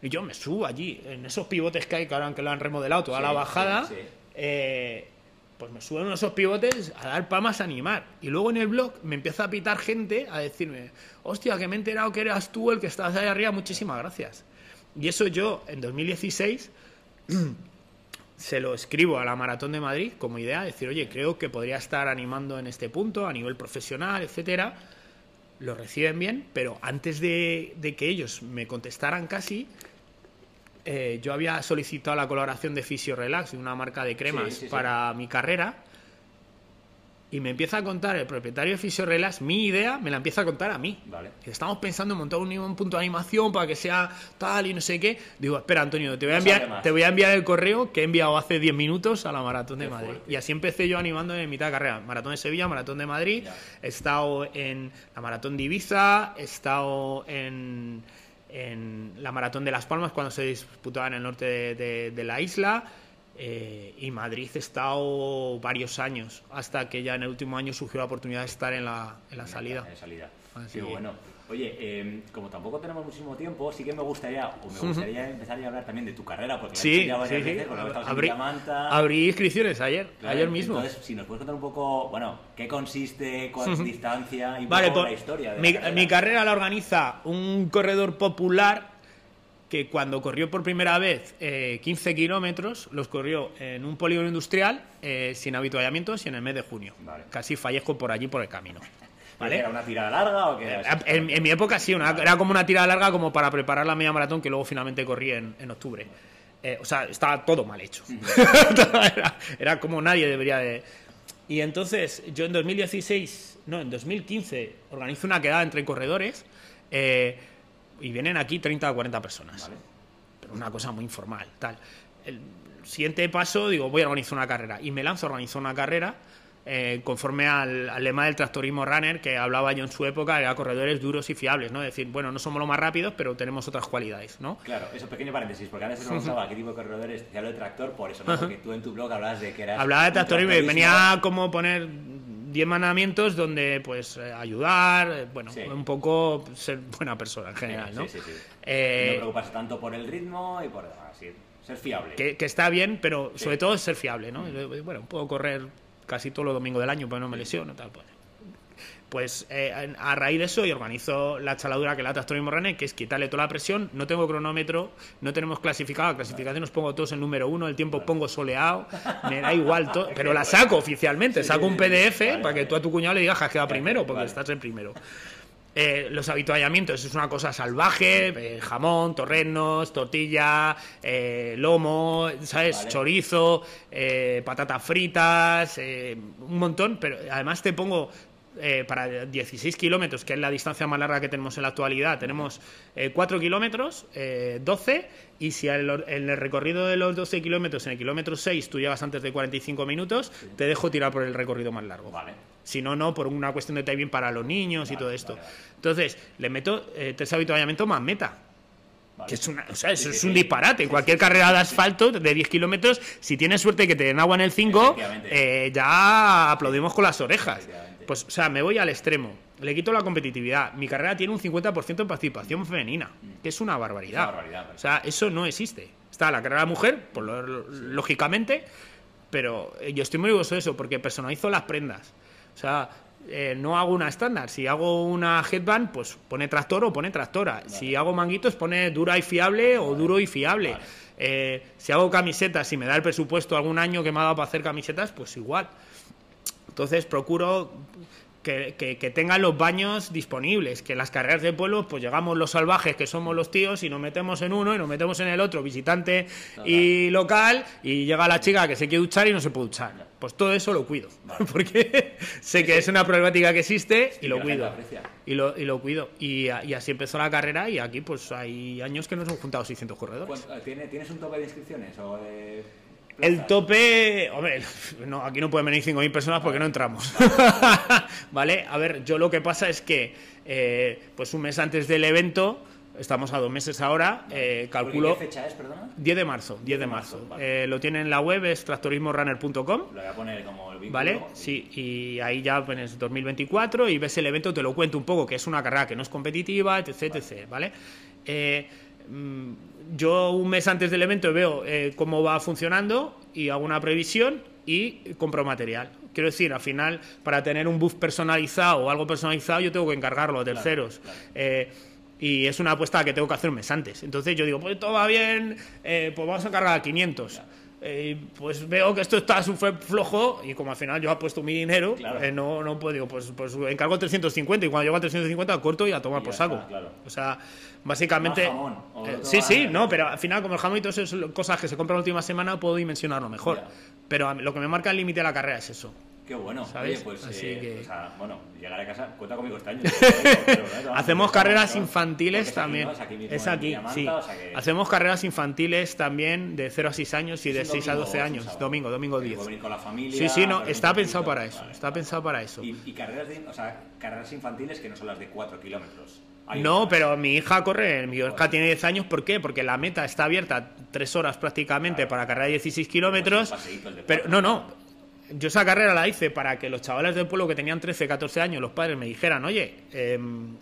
Y yo me subo allí, en esos pivotes que hay, que ahora que lo han remodelado, toda Sí, la bajada, sí, sí. eh, pues me suben esos pivotes a dar palmas a animar. Y luego en el blog me empieza a pitar gente a decirme, hostia, que me he enterado que eras tú el que estás ahí arriba, muchísimas gracias. Y eso yo, en 2016, <clears throat> se lo escribo a la Maratón de Madrid como idea, decir, oye, creo que podría estar animando en este punto, a nivel profesional, etcétera. Lo reciben bien, pero antes de, de que ellos me contestaran casi, eh, yo había solicitado la colaboración de Physio Relax, de una marca de cremas, Sí, sí, sí. para mi carrera. Y me empieza a contar el propietario de Physio Relax, mi idea me la empieza a contar a mí. Vale. Estamos pensando en montar un, un punto de animación para que sea tal y no sé qué. Digo, espera, Antonio, te voy a enviar, más. te voy a enviar el correo que he enviado hace 10 minutos a la Maratón de Qué Madrid. fuerte. Y así empecé yo animando en mitad de carrera. Maratón de Sevilla, Maratón de Madrid. Ya. He estado en la Maratón de Ibiza, he estado en, en la Maratón de Las Palmas cuando se disputaba en el norte de, de- de la isla. eh, y Madrid he estado varios años, hasta que ya en el último año surgió la oportunidad de estar en la, en la salida. En salida. Así Qué que- bueno. Oye, eh, como tampoco tenemos muchísimo tiempo, sí que me gustaría, o me gustaría empezar a hablar también de tu carrera, porque la he Sí, ya varias sí, sí. veces, porque ahora estamos en Abrí, abrí inscripciones ayer, Claro, ayer mismo. Entonces, si nos puedes contar un poco, bueno, qué consiste, cuál es distancia y Vale, poco pues, la historia de mi, la carrera. mi carrera la organiza un corredor popular que cuando corrió por primera vez eh, 15 kilómetros, los corrió en un polígono industrial eh, sin habituallamientos y en el mes de junio. Vale. Casi fallezco por allí por el camino. ¿Vale? ¿Era una tirada larga o qué era eso? En, en mi época sí, una- era como una tirada larga como para preparar la media maratón que luego finalmente corrí en, en octubre. Eh, o sea, estaba todo mal hecho. <laughs> era, era como nadie debería de... Y entonces yo en 2016, no, en 2015 organizo una quedada entre corredores eh, y vienen aquí 30 o 40 personas. Vale. Pero una cosa muy informal, tal. El siguiente paso, digo, voy a organizar una carrera. Y me lanzo a organizar una carrera eh, conforme al, al lema del tractorismo runner que hablaba yo en su época, era corredores duros y fiables, ¿no? Es decir, bueno, no somos los más rápidos, pero tenemos otras cualidades, ¿no? Claro, eso pequeño paréntesis, porque antes se preguntaba <laughs> qué tipo de corredores, te hablo de tractor, por eso, ¿no? <laughs> Porque tú en tu blog hablabas de que eras. Hablaba de tractorismo y venía como poner 10 mandamientos donde, pues, eh, ayudar, eh, bueno, Sí. un poco ser buena persona en general, Sí, ¿no? sí, sí. Eh, no preocuparse tanto por el ritmo y por así, ser fiable. que, que está bien, pero Sí. sobre todo es ser fiable, ¿no? Eh, Bueno, puedo correr casi todos los domingos del año, pero no me lesiono, tal, pues. Pues eh, a raíz de eso y organizo la chaladura que la Tractorismo Runner, que es quitarle toda la presión, no tengo cronómetro, no tenemos clasificado, la clasificación os pongo todos en número uno, el tiempo pongo soleado, me da igual todo, pero la saco oficialmente, saco un. PDF para que tú a tu cuñado le digas que has quedado primero, porque estás en primero. Eh, los habituallamientos es una cosa salvaje, eh, jamón, torrenos, tortilla, eh, lomo, ¿sabes? Vale. Chorizo, eh, patatas fritas, eh, un montón, pero además te pongo eh, para 16 kilómetros, que es la distancia más larga que tenemos en la actualidad, tenemos eh, 4 kilómetros, eh, 12, y si en el, en el recorrido de los 12 kilómetros, en el kilómetro 6, tú llegas antes de 45 minutos, te dejo tirar por el recorrido más largo. Vale. Si no, no, por una cuestión de timing para los niños y todo esto. vale, vale. Entonces, le meto eh, tres avituallamientos más meta. Que es, una, o sea, eso Sí, es un disparate. Sí, Cualquier sí, carrera de asfalto de 10 kilómetros, si tienes suerte que te den agua en el 5, Efectivamente. eh, ya aplaudimos con las orejas. Pues, o sea, me voy al extremo. Le quito la competitividad. Mi carrera tiene un 50% de participación femenina, que es una barbaridad. Es una barbaridad, o sea, eso no existe. Está la carrera de mujer, por lo- lógicamente, pero eh, yo estoy muy orgulloso de eso, porque personalizo las prendas. O sea, eh, no hago una estándar. Si hago una headband, pues pone tractor o pone tractora. Si hago manguitos, pone dura y fiable o duro y fiable. Vale. Eh, si hago camisetas, si me da el presupuesto algún año que me ha dado para hacer camisetas, pues igual. Entonces procuro que, que- que tengan los baños disponibles, que en las carreras de pueblo pues llegamos los salvajes que somos los tíos y nos metemos en uno y nos metemos en el otro, visitante y local, y llega la chica que se quiere duchar y no se puede duchar. Pues todo eso lo cuido, <laughs> porque sé que es una problemática que existe y lo cuido. Y lo, y lo cuido. Y, y así empezó la carrera y aquí pues hay años que nos hemos juntado 600 corredores. ¿Cuánto- ¿tiene- ¿Tienes un tope de inscripciones o de El tope, hombre, <laughs> no, aquí no pueden venir 5.000 personas porque no entramos. <laughs> ¿Vale? A ver, yo lo que pasa es que, eh, pues un mes antes del evento, estamos a dos meses ahora, eh, ¿Porque calculo ¿Qué fecha es, perdona? 10 de marzo, 10 de marzo. vale. Eh, lo tienen en la web, es tractorismorunner.com. Lo voy a poner como el vínculo. ¿Vale? Sí, y ahí ya pones 2024 y ves el evento, te lo cuento un poco, que es una carrera que no es competitiva, etc, etc, ¿vale? Eh, yo un mes antes del evento veo eh, cómo va funcionando y hago una previsión y compro material. Quiero decir, al final, para tener un buff personalizado o algo personalizado, yo tengo que encargarlo a terceros. claro. Eh, y es una apuesta que tengo que hacer un mes antes. Entonces yo digo, pues todo va bien, eh, pues vamos a cargar a 500. Eh, pues veo que esto está súper flojo y como al final yo he puesto mi dinero, Claro. eh, no, no puedo, digo, pues, pues encargo 350 y cuando llego a 350 corto y a tomar Y por saco. está, claro. O sea, básicamente... Jamón, eh, sí, sí, no, pero al final como el jamón y todo eso son cosas que se compran la última semana, puedo dimensionarlo mejor. Ya. Pero lo que me marca el límite de la carrera es eso. Qué bueno. ¿Sabes? Oye, pues, Así eh, que- o sea, bueno, llegar a casa, cuenta conmigo este año. <laughs> Hacemos carreras infantiles también. Es aquí, sí. Hacemos carreras infantiles también de 0 a 6 años y de un 6 a domingo, 12 es un años. sábado. Domingo, domingo Que 10. puede venir con la familia, Sí, sí, no, está pensado poquito. para eso. Vale, Está vale. pensado para eso. Y, y carreras, de, o sea, carreras infantiles que no son las de 4 kilómetros. Hay No, pero mi hija corre, mi hija tiene 10 años, ¿por qué? Porque la meta está abierta 3 horas prácticamente Claro. para carrera de 16 kilómetros. Pues de Pero no, no. Yo esa carrera la hice para que los chavales del pueblo que tenían 13, 14 años, los padres me dijeran, oye, em,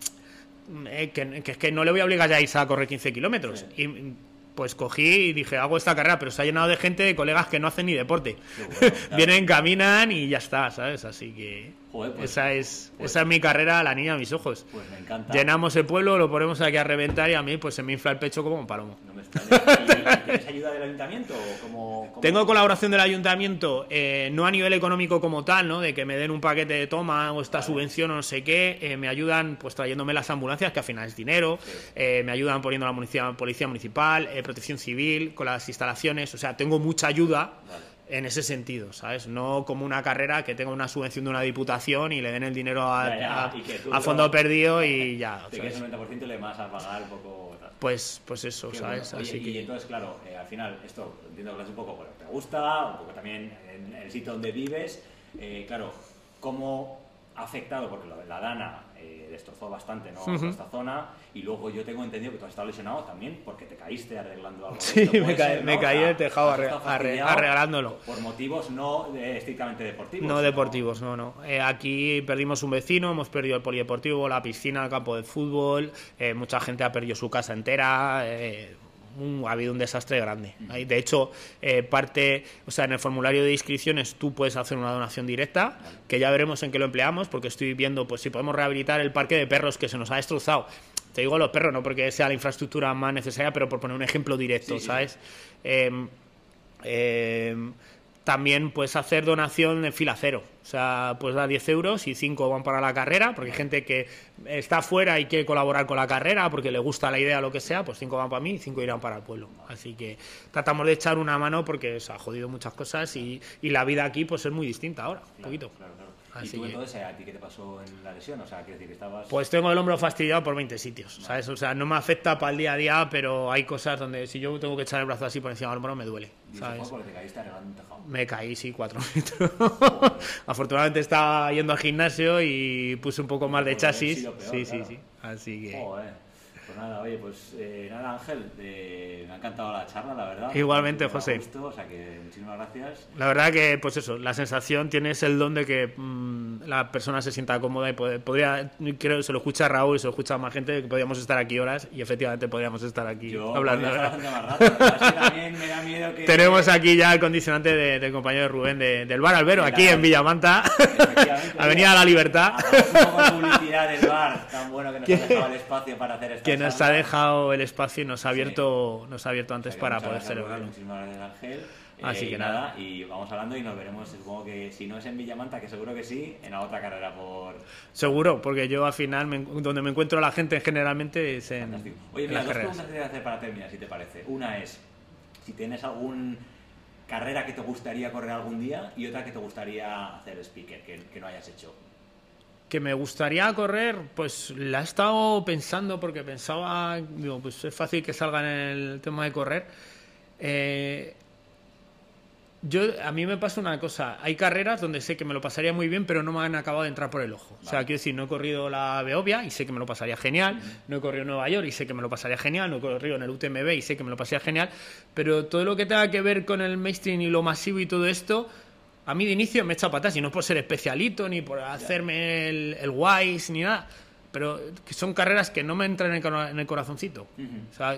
eh, que, que es que no le voy a obligar ya a irse a correr 15 kilómetros. Y pues cogí y dije, hago esta carrera, pero se ha llenado de gente, de colegas que no hacen ni deporte. Qué bueno, claro. <laughs> Vienen, caminan y ya está, ¿sabes? Así que Joder, pues- esa, es, pues- esa es mi carrera, la niña de mis ojos. Pues me encanta. Llenamos el pueblo, lo ponemos aquí a reventar y a mí pues se me infla el pecho como un palomo. No me extraña. ¿Y ¿Tienes ayuda del ayuntamiento o cómo, cómo- Tengo colaboración del ayuntamiento, eh, no a nivel económico como tal, ¿no? De que me den un paquete de toma o esta Vale. subvención o no sé qué. eh, me ayudan pues trayéndome las ambulancias, que al final es dinero. Sí. eh, me ayudan poniendo la policía municipal, eh, protección civil, con las instalaciones. O sea, tengo mucha ayuda Vale. En ese sentido, ¿sabes? No como una carrera que tenga una subvención de una diputación y le den el dinero a, Ya, ya, a- que a lo- fondo perdido y ya. Te quedas un 90% y le vas a pagar un poco. tal. Pues, pues eso, Qué ¿sabes? bueno. Oye, Así y que... entonces, claro, eh, al final, esto entiendo que lo haces un poco, bueno, te gusta, un poco también en el sitio donde vives. Eh, claro, ¿cómo ha afectado? Porque lo de la Dana eh, destrozó bastante ¿no? Ujú. esta zona y luego yo tengo entendido que tú has estado lesionado también porque te caíste arreglando algo. Sí, me caí- ser, me ¿no? caí O sea, del tejado arre- arre- arreglándolo. Por motivos no eh, estrictamente deportivos. No sino- deportivos, no, no. Eh, aquí perdimos un vecino, hemos perdido el polideportivo, la piscina, el campo de fútbol, mucha gente ha perdido su casa entera, un- ha habido un desastre grande. De hecho, eh, parte, o sea, en el formulario de inscripciones tú puedes hacer una donación directa, que ya veremos en qué lo empleamos, porque estoy viendo pues si podemos rehabilitar el parque de perros que se nos ha destrozado. Te digo los perros, no porque sea la infraestructura más necesaria, pero por poner un ejemplo directo, Sí, sí, ¿sabes? Eh, también puedes hacer donación en fila cero. O sea, puedes dar 10 euros y 5 van para la carrera, porque hay gente que está fuera y quiere colaborar con la carrera, porque le gusta la idea o lo que sea, pues 5 van para mí y 5 irán para el pueblo. Así que tratamos de echar una mano porque se ha jodido muchas cosas y, y la vida aquí pues es muy distinta ahora, un poquito. Claro, claro. Así ¿Y tú que- entonces a ti qué te pasó en la lesión? O sea, quiero decir estabas... Pues tengo el hombro fastidiado por 20 sitios, ¿sabes? O sea, no me afecta para el día a día, pero hay cosas donde si yo tengo que echar el brazo así por encima del hombro me duele, y ¿sabes? te caíste un tejado. Me caí, sí, cuatro metros. <laughs> Afortunadamente estaba yendo al gimnasio y puse un poco más de haber chasis. peor, sí, sí, sí. Así que. Joder. Pues nada, oye, pues eh, nada, Ángel, eh, me ha encantado la charla, la verdad. Igualmente, José. gustado, o sea que muchísimas gracias. La verdad que, pues eso, la sensación tienes el don de que mm, la persona se sienta cómoda y puede- podría, creo, se lo escucha Raúl y se lo escucha más gente, que podríamos estar aquí horas y efectivamente podríamos estar aquí Yo hablando. Tenemos aquí ya el condicionante de- del compañero Rubén de- del Bar Albero, De aquí en Villamanta, <laughs> Avenida de la Libertad. Hagamos un poco de publicidad del bar, tan bueno que nos <laughs> ha dejado el espacio para hacer esta que nos ha dejado el espacio y nos ha abierto, nos ha abierto O antes sea para poder celebrarlo. Así Eh, que nada. Y vamos hablando y nos veremos, supongo que si no es en Villamanta, que seguro que sí, en la otra carrera por... Seguro, porque yo al final, me- donde me encuentro la gente generalmente es en, Fantástico. Oye, en mira, las dos preguntas que te voy a hacer para terminar, si te parece. Una es, si tienes algún carrera que te gustaría correr algún día y otra que te gustaría hacer speaker, que, que no hayas hecho. Que me gustaría correr, pues la he estado pensando porque pensaba, digo, pues es fácil que salga en el tema de correr. Eh, yo, a mí me pasa una cosa, hay carreras donde sé que me lo pasaría muy bien, pero no me han acabado de entrar por el ojo. O sea, quiero decir, no he corrido la Beovia y sé que me lo pasaría genial, no he corrido Nueva York y sé que me lo pasaría genial, no he corrido en el UTMB y sé que me lo pasaría genial, pero todo lo que tenga que ver con el mainstream y lo masivo y todo esto, a mí de inicio me echa patas y no por ser especialito ni por hacerme el, el wise ni nada, pero que son carreras que no me entran en el, en el corazoncito. O sea,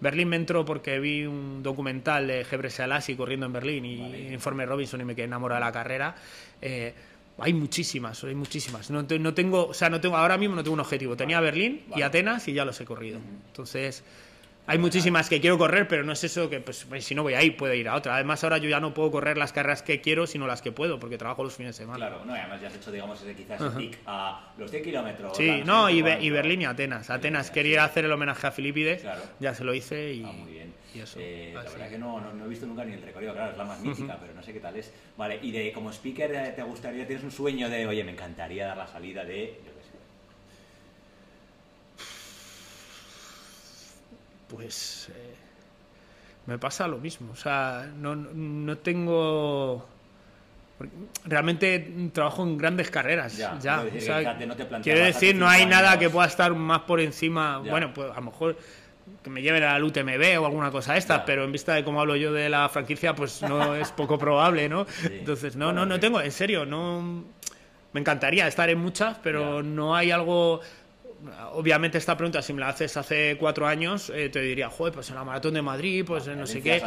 Berlín me entró porque vi un documental de Gebre Selassie corriendo en Berlín y Vale. Informe Robinson y me quedé enamorado de la carrera. Eh, hay muchísimas, hay muchísimas. No, te- no tengo, o sea, no tengo, ahora mismo no tengo un objetivo. Tenía Berlín y vale. Atenas y ya los he corrido. Entonces, hay muchísimas que quiero correr, pero no es eso que, pues, pues, si no voy ahí, puedo ir a otra. Además, ahora yo ya no puedo correr las carreras que quiero, sino las que puedo, porque trabajo los fines de semana. Claro, no, y además ya has hecho, digamos, ese quizás stick a los 10 kilómetros. Sí, no, y, cuánto. Be- y Berlín y Atenas. Atenas quería hacer el homenaje a Filipides, Claro. ya se lo hice y, Ah, muy bien. y eso. Eh, la verdad que- que no, no, no he visto nunca ni el recorrido, claro, es la más mítica, pero no sé qué tal es. Vale, y de como speaker, eh, ¿te gustaría, tienes un sueño de, oye, me encantaría dar la salida de, yo qué sé, Pues eh, me pasa lo mismo. O sea, no, no tengo. Realmente trabajo en grandes carreras. Ya, Ya, quiero decir o sea, no te quiero decir, no hay nada que pueda estar más por encima. Ya. Bueno, pues a lo mejor que me lleven al UTMB o alguna cosa esta, pero en vista de cómo hablo yo de la franquicia, pues no <laughs> es poco probable, ¿no? Entonces, no, no, no sí. tengo, en serio, no. Me encantaría estar en muchas, pero no hay algo. Obviamente esta pregunta, si me la haces hace cuatro años, eh, te diría, joder, pues en la Maratón de Madrid, pues no sé qué.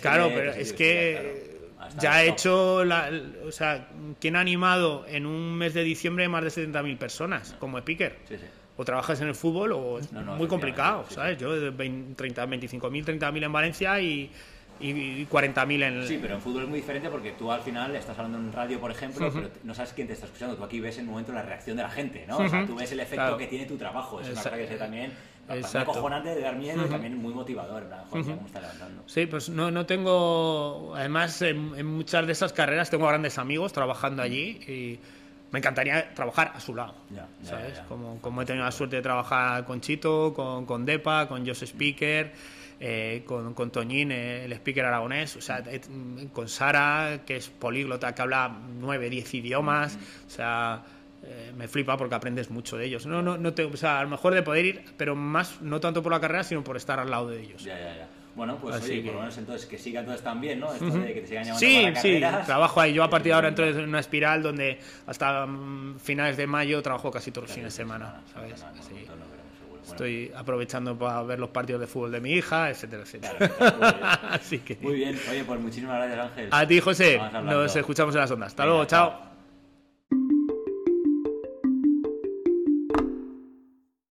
Claro, pero que es que claro. Ya he hecho, la, o sea, ¿quién ha animado en un mes de diciembre más de 70.000 personas como speaker? Sí, sí. O trabajas en el fútbol o es No, no, muy complicado, ¿sabes? Yo de 20, 30, 25.000, 30.000 en Valencia y, y, y 40.000 en... Sí, pero en fútbol es muy diferente porque tú al final estás hablando en radio, por ejemplo, pero no sabes quién te está escuchando. Tú aquí ves en un momento la reacción de la gente, ¿no? O sea, tú ves el efecto Claro. que tiene tu trabajo. Es una Exacto. cosa que también acojonante de dar miedo y también muy motivador. plan, joder, está levantando. Sí, pues no, no tengo. Además, en, en muchas de esas carreras tengo grandes amigos trabajando allí y me encantaría trabajar a su lado. Ya, ya, ¿Sabes? ya. Como, como he tenido la suerte de trabajar con Chito, con, con Depa, con Josh Speaker. Eh, con, con Toñín, eh, el speaker aragonés, o sea, eh, con Sara, que es políglota, que habla nueve, diez idiomas, o sea, eh, me flipa porque aprendes mucho de ellos. No, no, no te, o sea, a lo mejor de poder ir, pero más, no tanto por la carrera, sino por estar al lado de ellos. Ya, ya, ya. Bueno, pues Así oye, que- por lo menos entonces que siga entonces también, ¿no? Esto de que te sigan llamando Sí, para sí, trabajo ahí. Yo a partir de ahora entro en una espiral donde hasta mm, finales de mayo trabajo casi todos los fines de semana, ¿sabes? Seguro. Bueno, Estoy aprovechando para ver los partidos de fútbol de mi hija, etcétera, etcétera. claro, muy bien. <laughs> Así que Muy bien, oye, pues muchísimas gracias Ángel. a ti, José, nos escuchamos en las ondas. Hasta Venga, luego, chao.